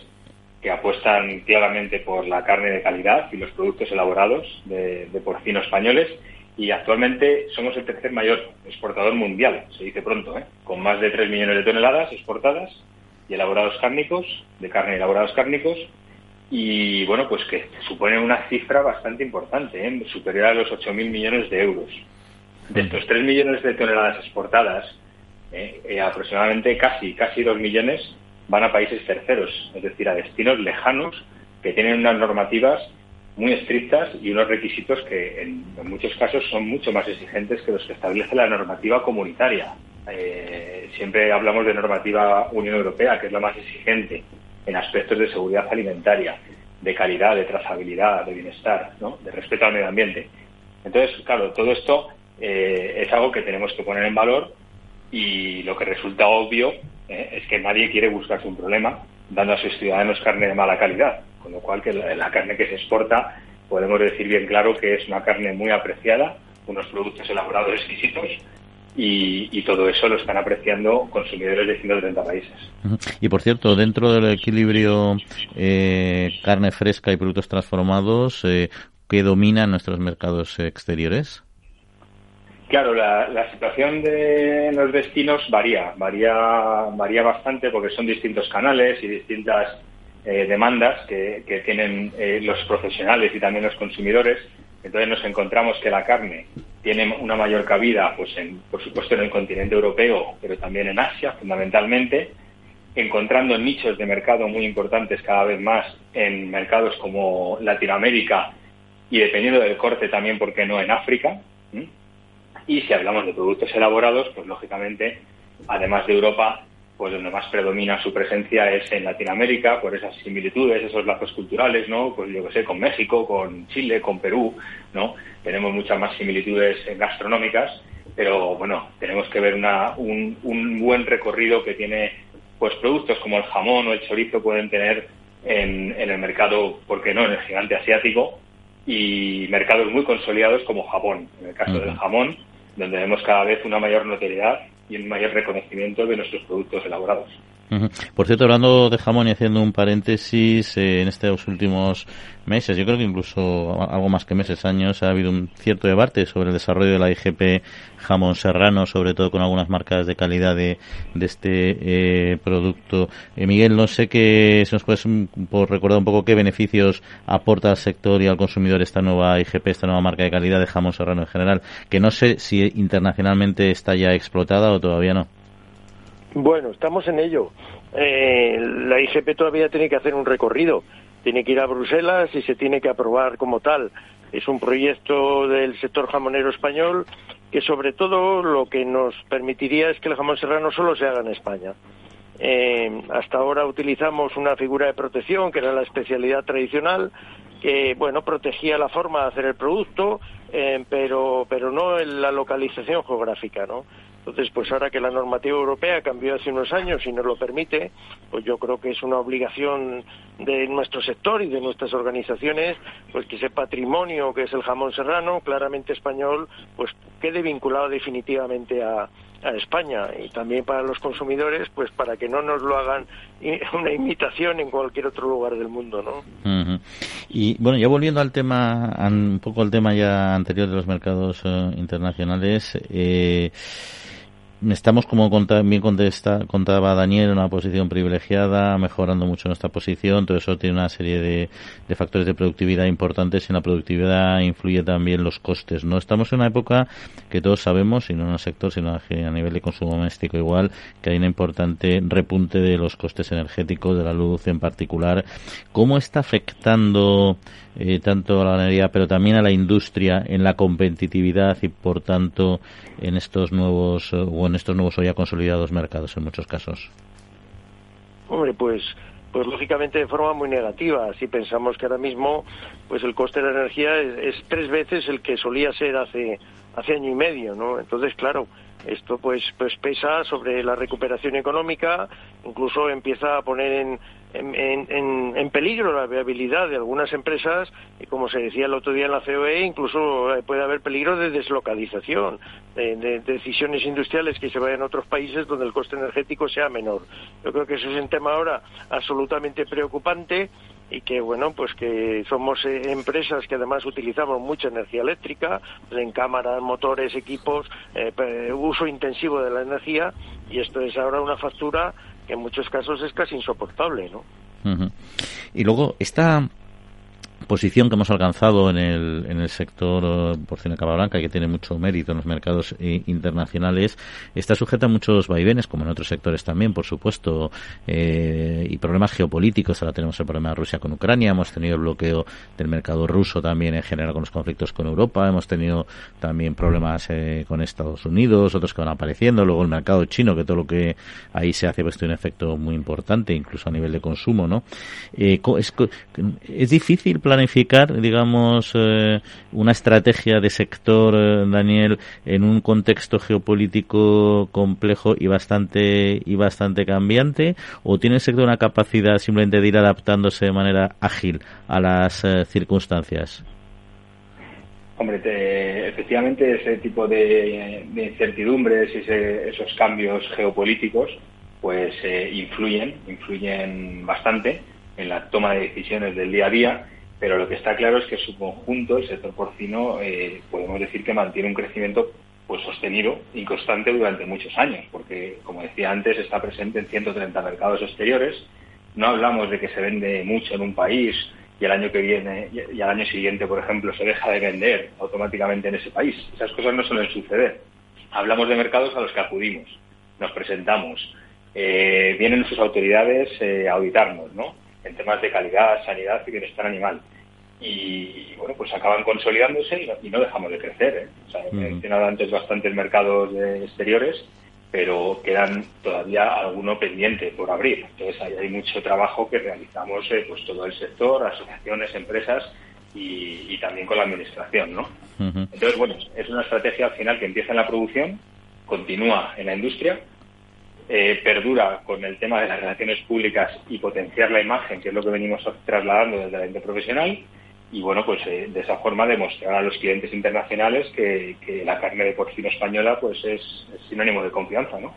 que apuestan claramente por la carne de calidad y los productos elaborados de, de porcino españoles y actualmente somos el tercer mayor exportador mundial, se dice pronto, ¿eh? con más de 3 millones de toneladas exportadas y elaborados cárnicos, de carne y elaborados cárnicos, y bueno, pues que supone una cifra bastante importante, ¿eh? superior a los 8.000 millones de euros. De estos 3 millones de toneladas exportadas, ¿eh? Aproximadamente casi, casi 2 millones van a países terceros, es decir, a destinos lejanos que tienen unas normativas muy estrictas y unos requisitos que en, muchos casos son mucho más exigentes que los que establece la normativa comunitaria. Eh, siempre hablamos de normativa Unión Europea, que es la más exigente en aspectos de seguridad alimentaria, de calidad, de trazabilidad, de bienestar, ¿no? de respeto al medio ambiente. Entonces, claro, todo esto eh, es algo que tenemos que poner en valor y lo que resulta obvio eh, es que nadie quiere buscarse un problema dando a sus ciudadanos carne de mala calidad. Con lo cual, que la, carne que se exporta, podemos decir bien claro que es una carne muy apreciada, unos productos elaborados exquisitos y, todo eso lo están apreciando consumidores de 130 países. Y por cierto, dentro del equilibrio eh, carne fresca y productos transformados, eh, ¿qué domina en nuestros mercados exteriores? Claro, la, situación de los destinos varía, varía, varía bastante porque son distintos canales y distintas eh, demandas que, tienen eh, los profesionales y también los consumidores. Entonces nos encontramos que la carne tiene una mayor cabida, pues en, por supuesto en el continente europeo, pero también en Asia fundamentalmente, encontrando nichos de mercado muy importantes cada vez más en mercados como Latinoamérica y dependiendo del corte también, ¿por qué no?, en África. Y si hablamos de productos elaborados, pues lógicamente, además de Europa, pues donde más predomina su presencia es en Latinoamérica, por esas similitudes, esos lazos culturales, ¿no? Pues yo que sé, con México, con Chile, con Perú, ¿no? Tenemos muchas más similitudes gastronómicas, pero bueno, tenemos que ver una, un, un buen recorrido que tiene, pues productos como el jamón o el chorizo pueden tener en, en el mercado, ¿por qué no?, en el gigante asiático, y mercados muy consolidados como Japón. En el caso del jamón, donde vemos cada vez una mayor notoriedad y un mayor reconocimiento de nuestros productos elaborados. Por cierto, hablando de jamón y haciendo un paréntesis, eh, en estos últimos meses, yo creo que incluso algo más que meses, años, ha habido un cierto debate sobre el desarrollo de la IGP jamón serrano, sobre todo con algunas marcas de calidad de, de este eh, producto. Eh, Miguel, no sé qué, si nos puedes por recordar un poco qué beneficios aporta al sector y al consumidor esta nueva IGP, esta nueva marca de calidad de jamón serrano en general, que no sé si internacionalmente está ya explotada o todavía no. Bueno, estamos en ello. Eh, la IGP todavía tiene que hacer un recorrido. Tiene que ir a Bruselas y se tiene que aprobar como tal. Es un proyecto del sector jamonero español que sobre todo lo que nos permitiría es que el jamón serrano solo se haga en España. Eh, hasta ahora utilizamos una figura de protección que era la especialidad tradicional que bueno protegía la forma de hacer el producto eh, pero pero no en la localización geográfica no entonces, pues ahora que la normativa europea cambió hace unos años y nos lo permite, pues yo creo que es una obligación de nuestro sector y de nuestras organizaciones, pues que ese patrimonio que es el jamón serrano, claramente español, pues quede vinculado definitivamente a, España y también para los consumidores, pues para que no nos lo hagan (laughs) una imitación en cualquier otro lugar del mundo, ¿no? Y bueno, ya volviendo al tema, un poco al tema ya anterior de los mercados eh, internacionales, eh, estamos, como bien contesta, contaba Daniel, en una posición privilegiada, mejorando mucho nuestra posición. Todo eso tiene una serie de, factores de productividad importantes. En la productividad influye también los costes. No estamos en una época que todos sabemos, y no en el sector, sino a nivel de consumo doméstico igual, que hay un importante repunte de los costes energéticos, de la luz en particular. ¿Cómo está afectando eh, tanto a la ganadería, pero también a la industria en la competitividad y, por tanto, en estos nuevos o en estos nuevos o ya consolidados mercados en muchos casos? Hombre, pues pues lógicamente de forma muy negativa. Si pensamos que ahora mismo pues el coste de la energía es, es, tres veces el que solía ser hace hace año y medio, ¿no? Entonces, claro, esto pues pues pesa sobre la recuperación económica, incluso empieza a poner en en, peligro la viabilidad de algunas empresas y como se decía el otro día en la COE incluso eh, puede haber peligro de deslocalización de, decisiones industriales que se vayan a otros países donde el coste energético sea menor. Yo creo que eso es un tema ahora absolutamente preocupante y que bueno pues que somos eh, empresas que además utilizamos mucha energía eléctrica pues, en cámaras motores equipos eh, uso intensivo de la energía y esto es ahora una factura en muchos casos es casi insoportable, ¿no? Y luego, esta posición que hemos alcanzado en el, en el sector eh, porcino de blanca, que tiene mucho mérito en los mercados eh, internacionales, está sujeta a muchos vaivenes, como en otros sectores también, por supuesto, eh, y problemas geopolíticos. Ahora tenemos el problema de Rusia con Ucrania, hemos tenido el bloqueo del mercado ruso también en general con los conflictos con Europa, hemos tenido también problemas con Estados Unidos, otros que van apareciendo, luego el mercado chino, que todo lo que ahí se hace pues tiene un efecto muy importante, incluso a nivel de consumo, ¿no? es, es difícil planificar, digamos, eh, una estrategia de sector, eh, Daniel, en un contexto geopolítico complejo y bastante y bastante cambiante, o tiene el sector una capacidad simplemente de ir adaptándose de manera ágil a las eh, circunstancias? Hombre, efectivamente ese tipo de, incertidumbres y esos cambios geopolíticos pues influyen, influyen bastante en la toma de decisiones del día a día pero lo que está claro es que su conjunto, el sector porcino, eh, podemos decir que mantiene un crecimiento pues sostenido y constante durante muchos años, porque, como decía antes, está presente en 130 mercados exteriores no hablamos de que se vende mucho en un país y el año que viene y al año siguiente, por ejemplo, se deja de vender automáticamente en ese país. Esas cosas no suelen suceder. Hablamos de mercados a los que acudimos, nos presentamos, eh, vienen sus autoridades eh, a auditarnos, ¿no? En temas de calidad, sanidad y bienestar animal. Y, bueno, pues acaban consolidándose y no, dejamos de crecer. ¿eh? O sea, he mencionado antes bastantes mercados exteriores pero quedan todavía alguno pendiente por abrir. Entonces ahí hay mucho trabajo que realizamos eh, pues todo el sector, asociaciones, empresas y, también con la administración, ¿no? Entonces, bueno, es una estrategia al final que empieza en la producción, continúa en la industria, eh, perdura con el tema de las relaciones públicas y potenciar la imagen, que es lo que venimos trasladando desde la ente profesional, y bueno, pues eh, de esa forma demostrar a los clientes internacionales que, la carne de porcino española pues es, sinónimo de confianza, ¿no?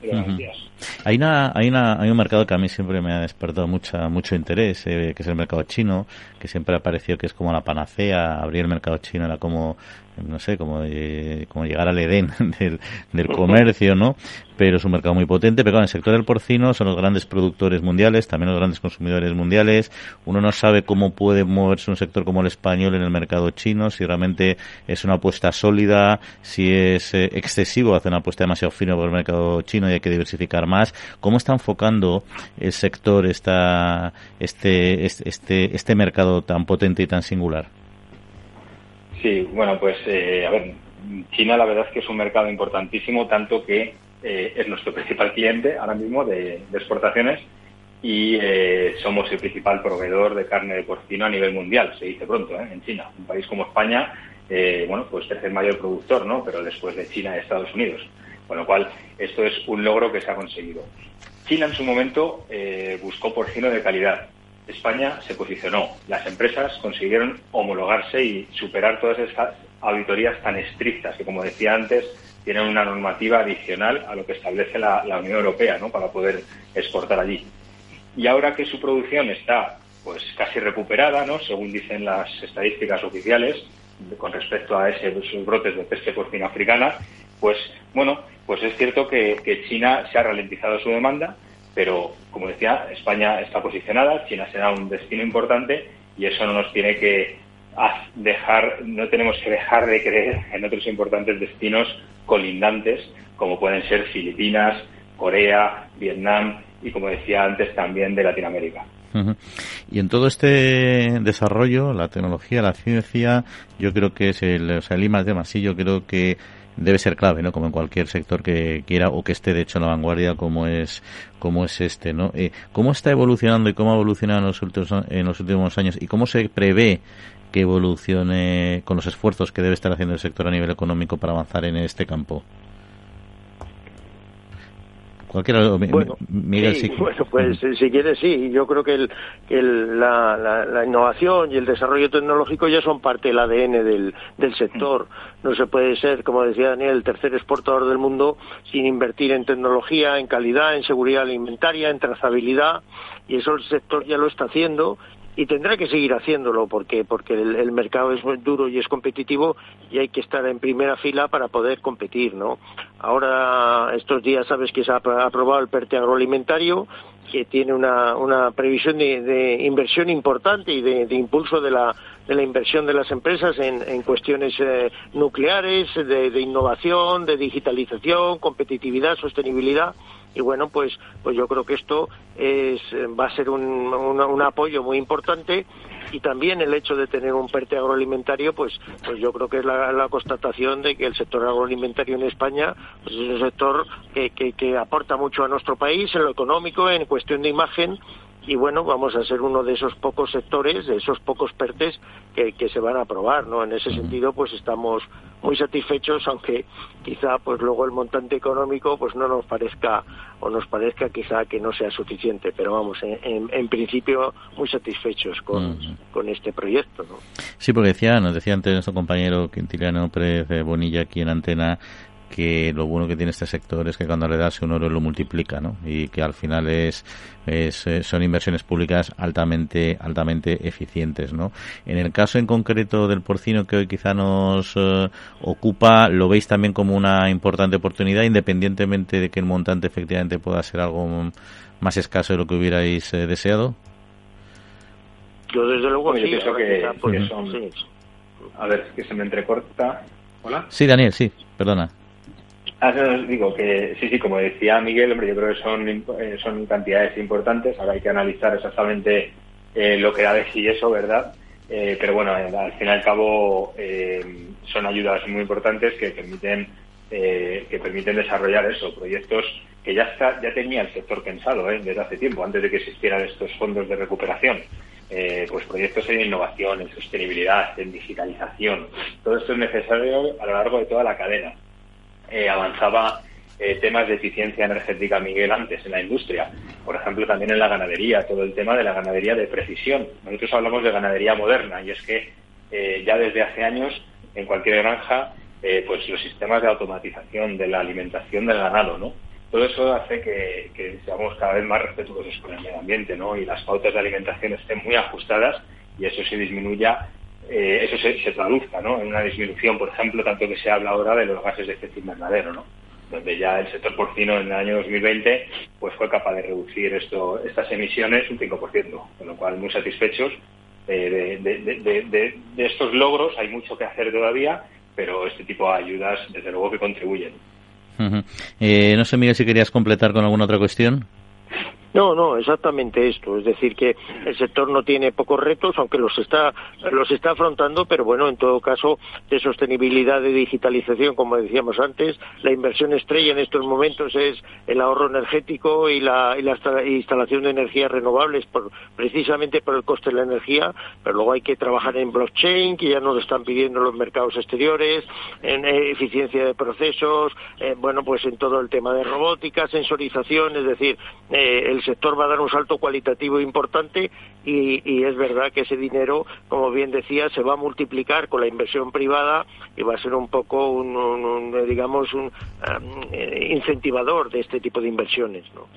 Hay una, hay una, hay un mercado que a mí siempre me ha despertado mucha, mucho interés, eh, que es el mercado chino, que siempre ha parecido que es como la panacea, abrir el mercado chino era como no sé, como, como llegar al Edén (laughs) del, del comercio, ¿no? Pero es un mercado muy potente. Pero en el sector del porcino son los grandes productores mundiales, también los grandes consumidores mundiales. Uno no sabe cómo puede moverse un sector como el español en el mercado chino, si realmente es una apuesta sólida, si es eh, excesivo hacer una apuesta demasiado fina por el mercado chino y hay que diversificar más. ¿Cómo está enfocando el sector esta, este, este, este mercado tan potente y tan singular? Sí, bueno, pues eh, a ver, China la verdad es que es un mercado importantísimo, tanto que eh, es nuestro (laughs) principal cliente ahora mismo de, exportaciones y eh, somos el principal proveedor de carne de porcino a nivel mundial, se dice pronto, en China. Un país como España, bueno, pues es el mayor productor, ¿no? Pero después de China y Estados Unidos. Con lo cual, esto es un logro que se ha conseguido. China en su momento buscó porcino de calidad España se posicionó. Las empresas consiguieron homologarse y superar todas esas auditorías tan estrictas que, como decía antes, tienen una normativa adicional a lo que establece la, Unión Europea ¿no? para poder exportar allí. Y ahora que su producción está pues casi recuperada, ¿no? según dicen las estadísticas oficiales, con respecto a esos brotes de peste porcina africana, pues bueno, pues es cierto que China se ha ralentizado su demanda, pero, como decía, España está posicionada, China será un destino importante y eso no nos tiene que dejar, no tenemos que dejar de creer en otros importantes destinos colindantes, como pueden ser Filipinas, Corea, Vietnam y, como decía antes, también de Latinoamérica. Y en todo este desarrollo, la tecnología, la ciencia, yo creo que es el, o el I sí, yo creo que debe ser clave, ¿no? Como en cualquier sector que quiera o que esté de hecho en la vanguardia como es como es este, ¿no? Eh, ¿Cómo está evolucionando y cómo ha evolucionado en los últimos en los últimos años y cómo se prevé que evolucione con los esfuerzos que debe estar haciendo el sector a nivel económico para avanzar en este campo? Cualquiera, bueno, Miguel, sí, Bueno, pues si quieres, sí. Yo creo que, el, la, la, innovación y el desarrollo tecnológico ya son parte del ADN del, del sector. No se puede ser, como decía Daniel, el tercer exportador del mundo sin invertir en tecnología, en calidad, en seguridad alimentaria, en trazabilidad. Y eso el sector ya lo está haciendo y tendrá que seguir haciéndolo porque porque el, mercado es muy duro y es competitivo y hay que estar en primera fila para poder competir no ahora estos días sabes que se ha aprobado el PERTE agroalimentario que tiene una, una previsión de, inversión importante y de, impulso de la, de la inversión de las empresas en, cuestiones eh, nucleares, de, innovación, de digitalización, competitividad, sostenibilidad y bueno pues pues yo creo que esto es va a ser un, un, apoyo muy importante y también el hecho de tener un PERTE agroalimentario pues pues yo creo que es la, constatación de que el sector agroalimentario en España pues es un sector que, que, que aporta mucho a nuestro país en lo económico en cuestión de imagen y bueno, vamos a ser uno de esos pocos sectores, de esos pocos PERTES que, que se van a aprobar, ¿no? En ese sentido, pues estamos muy satisfechos, aunque quizá pues luego el montante económico pues no nos parezca o nos parezca quizá que no sea suficiente, pero vamos, en, en, principio muy satisfechos con, con este proyecto, ¿no? Sí, porque decía, nos decía antes nuestro compañero Quintiliano Pérez Bonilla aquí en Antena que lo bueno que tiene este sector es que cuando le das un oro lo multiplica, ¿no? Y que al final es, es, eh, son inversiones públicas altamente altamente eficientes, ¿no? En el caso en concreto del porcino que hoy quizá nos eh, ocupa, ¿lo veis también como una importante oportunidad independientemente de que el montante efectivamente pueda ser algo más escaso de lo que hubierais eh, deseado? Yo desde luego yo sí, pienso ahora que- pues, son- sí. A ver, que se me entrecorta. Hola. Sí, Daniel, sí, perdona. Ah, digo que sí, sí, como decía Miguel, hombre, yo creo que son, eh, son cantidades importantes. Ahora hay que analizar exactamente eh, lo que da de sí eso, ¿verdad? Eh, pero bueno, al fin y al cabo son ayudas muy importantes que permiten que permiten desarrollar eso, proyectos que ya está, ya tenía el sector pensado desde hace tiempo, antes de que existieran estos fondos de recuperación. Eh, pues proyectos en innovación, en sostenibilidad, en digitalización. Todo esto es necesario a lo largo de toda la cadena eh, avanzaba eh, temas de eficiencia energética Miguel antes en la industria, por ejemplo también en la ganadería, todo el tema de la ganadería de precisión. Nosotros hablamos de ganadería moderna y es que eh, ya desde hace años en cualquier granja eh, pues los sistemas de automatización de la alimentación del ganado, ¿no? Todo eso hace que, seamos cada vez más respetuosos con el medio ambiente, ¿no? Y las pautas de alimentación estén muy ajustadas y eso se disminuya eh, eso se, se traduzca ¿no? en una disminución, por ejemplo, tanto que se habla ahora de los gases de efecto invernadero, ¿no? donde ya el sector porcino en el año 2020 pues fue capaz de reducir esto, estas emisiones un 5%, con lo cual muy satisfechos eh, de, de- estos logros. Hay mucho que hacer todavía, pero este tipo de ayudas desde luego que contribuyen. Eh, no sé, Miguel, si querías completar con alguna otra cuestión. No, no, exactamente esto. Es decir, que el sector no tiene pocos retos, aunque los está, los está afrontando, pero bueno, en todo caso, de sostenibilidad, de digitalización, como decíamos antes, la inversión estrella en estos momentos es el ahorro energético y la, y la insta- instalación de energías renovables, por, precisamente por el coste de la energía, pero luego hay que trabajar en blockchain, que ya nos lo están pidiendo los mercados exteriores, en eh, eficiencia de procesos, eh, bueno, pues en todo el tema de robótica, sensorización, es decir, eh, el sector va a dar un salto cualitativo importante y, y es verdad que ese dinero, como bien decía, se va a multiplicar con la inversión privada y va a ser un poco un, un- un, digamos, un um, eh, incentivador de este tipo de inversiones, ¿no?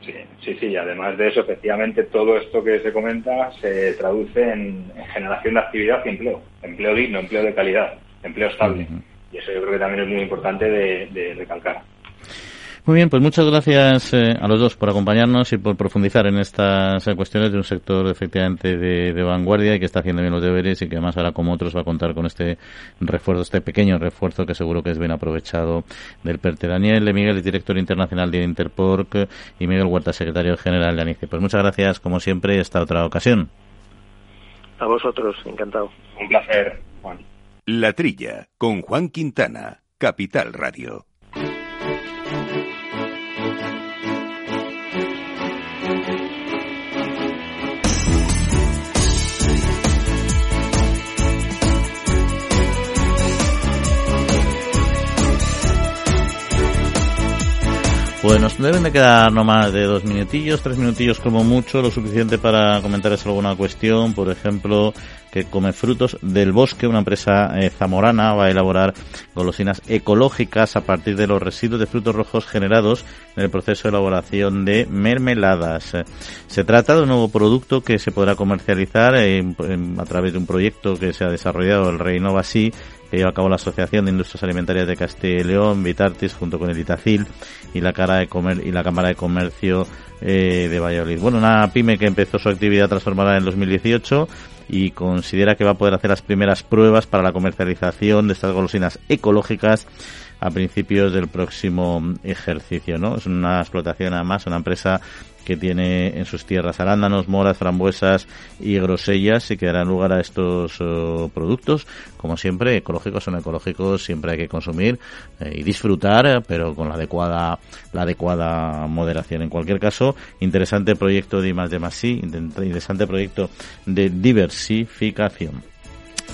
Sí, sí, sí, y además de eso, efectivamente, todo esto que se comenta se traduce en, en generación de actividad y empleo. Empleo digno, empleo de calidad, empleo estable. Y eso yo creo que también es muy importante de, de recalcar. Muy bien, pues muchas gracias eh, a los dos por acompañarnos y por profundizar en estas eh, cuestiones de un sector efectivamente de, de vanguardia y que está haciendo bien los deberes y que además ahora como otros va a contar con este refuerzo, este pequeño refuerzo que seguro que es bien aprovechado del PERTE. Daniel de Miguel es director internacional de Interporc y Miguel Huerta, secretario general de ANICE. Pues muchas gracias como siempre esta otra ocasión. A vosotros, encantado. Un placer, Juan. La Trilla, con Juan Quintana, Capital Radio. Pues nos deben de quedar no más de dos minutillos, tres minutillos como mucho, lo suficiente para comentarles alguna cuestión. Por ejemplo, que come frutos del bosque, una empresa eh, zamorana va a elaborar golosinas ecológicas a partir de los residuos de frutos rojos generados en el proceso de elaboración de mermeladas. Se trata de un nuevo producto que se podrá comercializar a través de un proyecto que se ha desarrollado el Reinova Sí, que lleva a cabo la Asociación de Industrias Alimentarias de Castilla y León, Vitartis, junto con el Itacil y la, cara de comer y la Cámara de Comercio eh, de Valladolid. Bueno, una pyme que empezó su actividad transformada en el 2018 y considera que va a poder hacer las primeras pruebas para la comercialización de estas golosinas ecológicas a principios del próximo ejercicio, ¿no? Es una explotación además, una empresa que tiene en sus tierras arándanos, moras, frambuesas y grosellas y que darán lugar a estos eh, productos. Como siempre, ecológicos son ecológicos, siempre hay que consumir eh, y disfrutar, pero con la adecuada, la adecuada moderación. En cualquier caso, interesante proyecto de I+D más I, interesante proyecto de diversificación.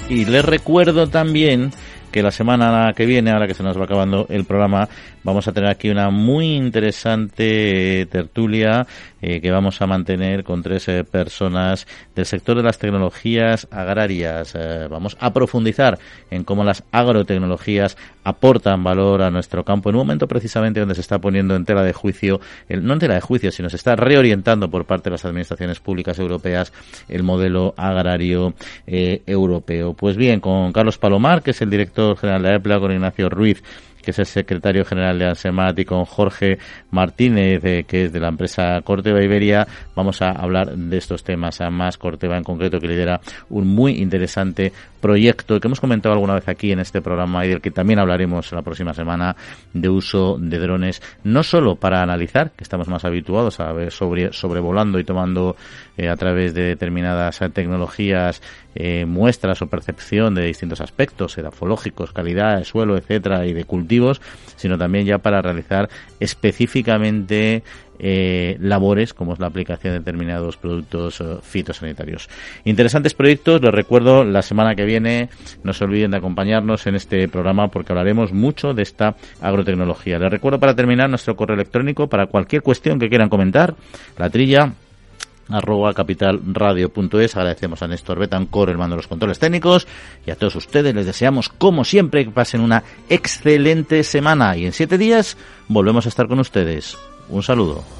Y les recuerdo también que la semana que viene, ahora que se nos va acabando el programa, vamos a tener aquí una muy interesante tertulia eh, que vamos a mantener con tres eh, personas del sector de las tecnologías agrarias. Eh, vamos a profundizar en cómo las agrotecnologías aportan valor a nuestro campo en un momento precisamente donde se está poniendo en tela de juicio, el, no en tela de juicio, sino se está reorientando por parte de las administraciones públicas europeas el modelo agrario europeo. Pues bien, con Carlos Palomar, que es el director general de AEPLA, con Ignacio Ruiz, que es el secretario general de ANSEMAT, con Jorge Martínez, que es de la empresa Corteva Iberia, vamos a hablar de estos temas. Además, Corteva en concreto, que lidera un muy interesante proyecto que hemos comentado alguna vez aquí en este programa y del que también hablaremos la próxima semana de uso de drones, no solo para analizar, que estamos más habituados a ver sobre, sobrevolando y tomando eh, a través de determinadas tecnologías eh, muestras o percepción de distintos aspectos, edafológicos, calidad de suelo, etcétera, y de cultivos, sino también ya para realizar específicamente eh, labores como es la aplicación de determinados productos eh, fitosanitarios. Interesantes proyectos, les recuerdo la semana que viene, no se olviden de acompañarnos en este programa porque hablaremos mucho de esta agrotecnología. Les recuerdo para terminar nuestro correo electrónico para cualquier cuestión que quieran comentar, la trilla arroba capitalradio.es. Agradecemos a Néstor Betancor, el mando de los controles técnicos, y a todos ustedes les deseamos, como siempre, que pasen una excelente semana y en siete días volvemos a estar con ustedes. Un saludo.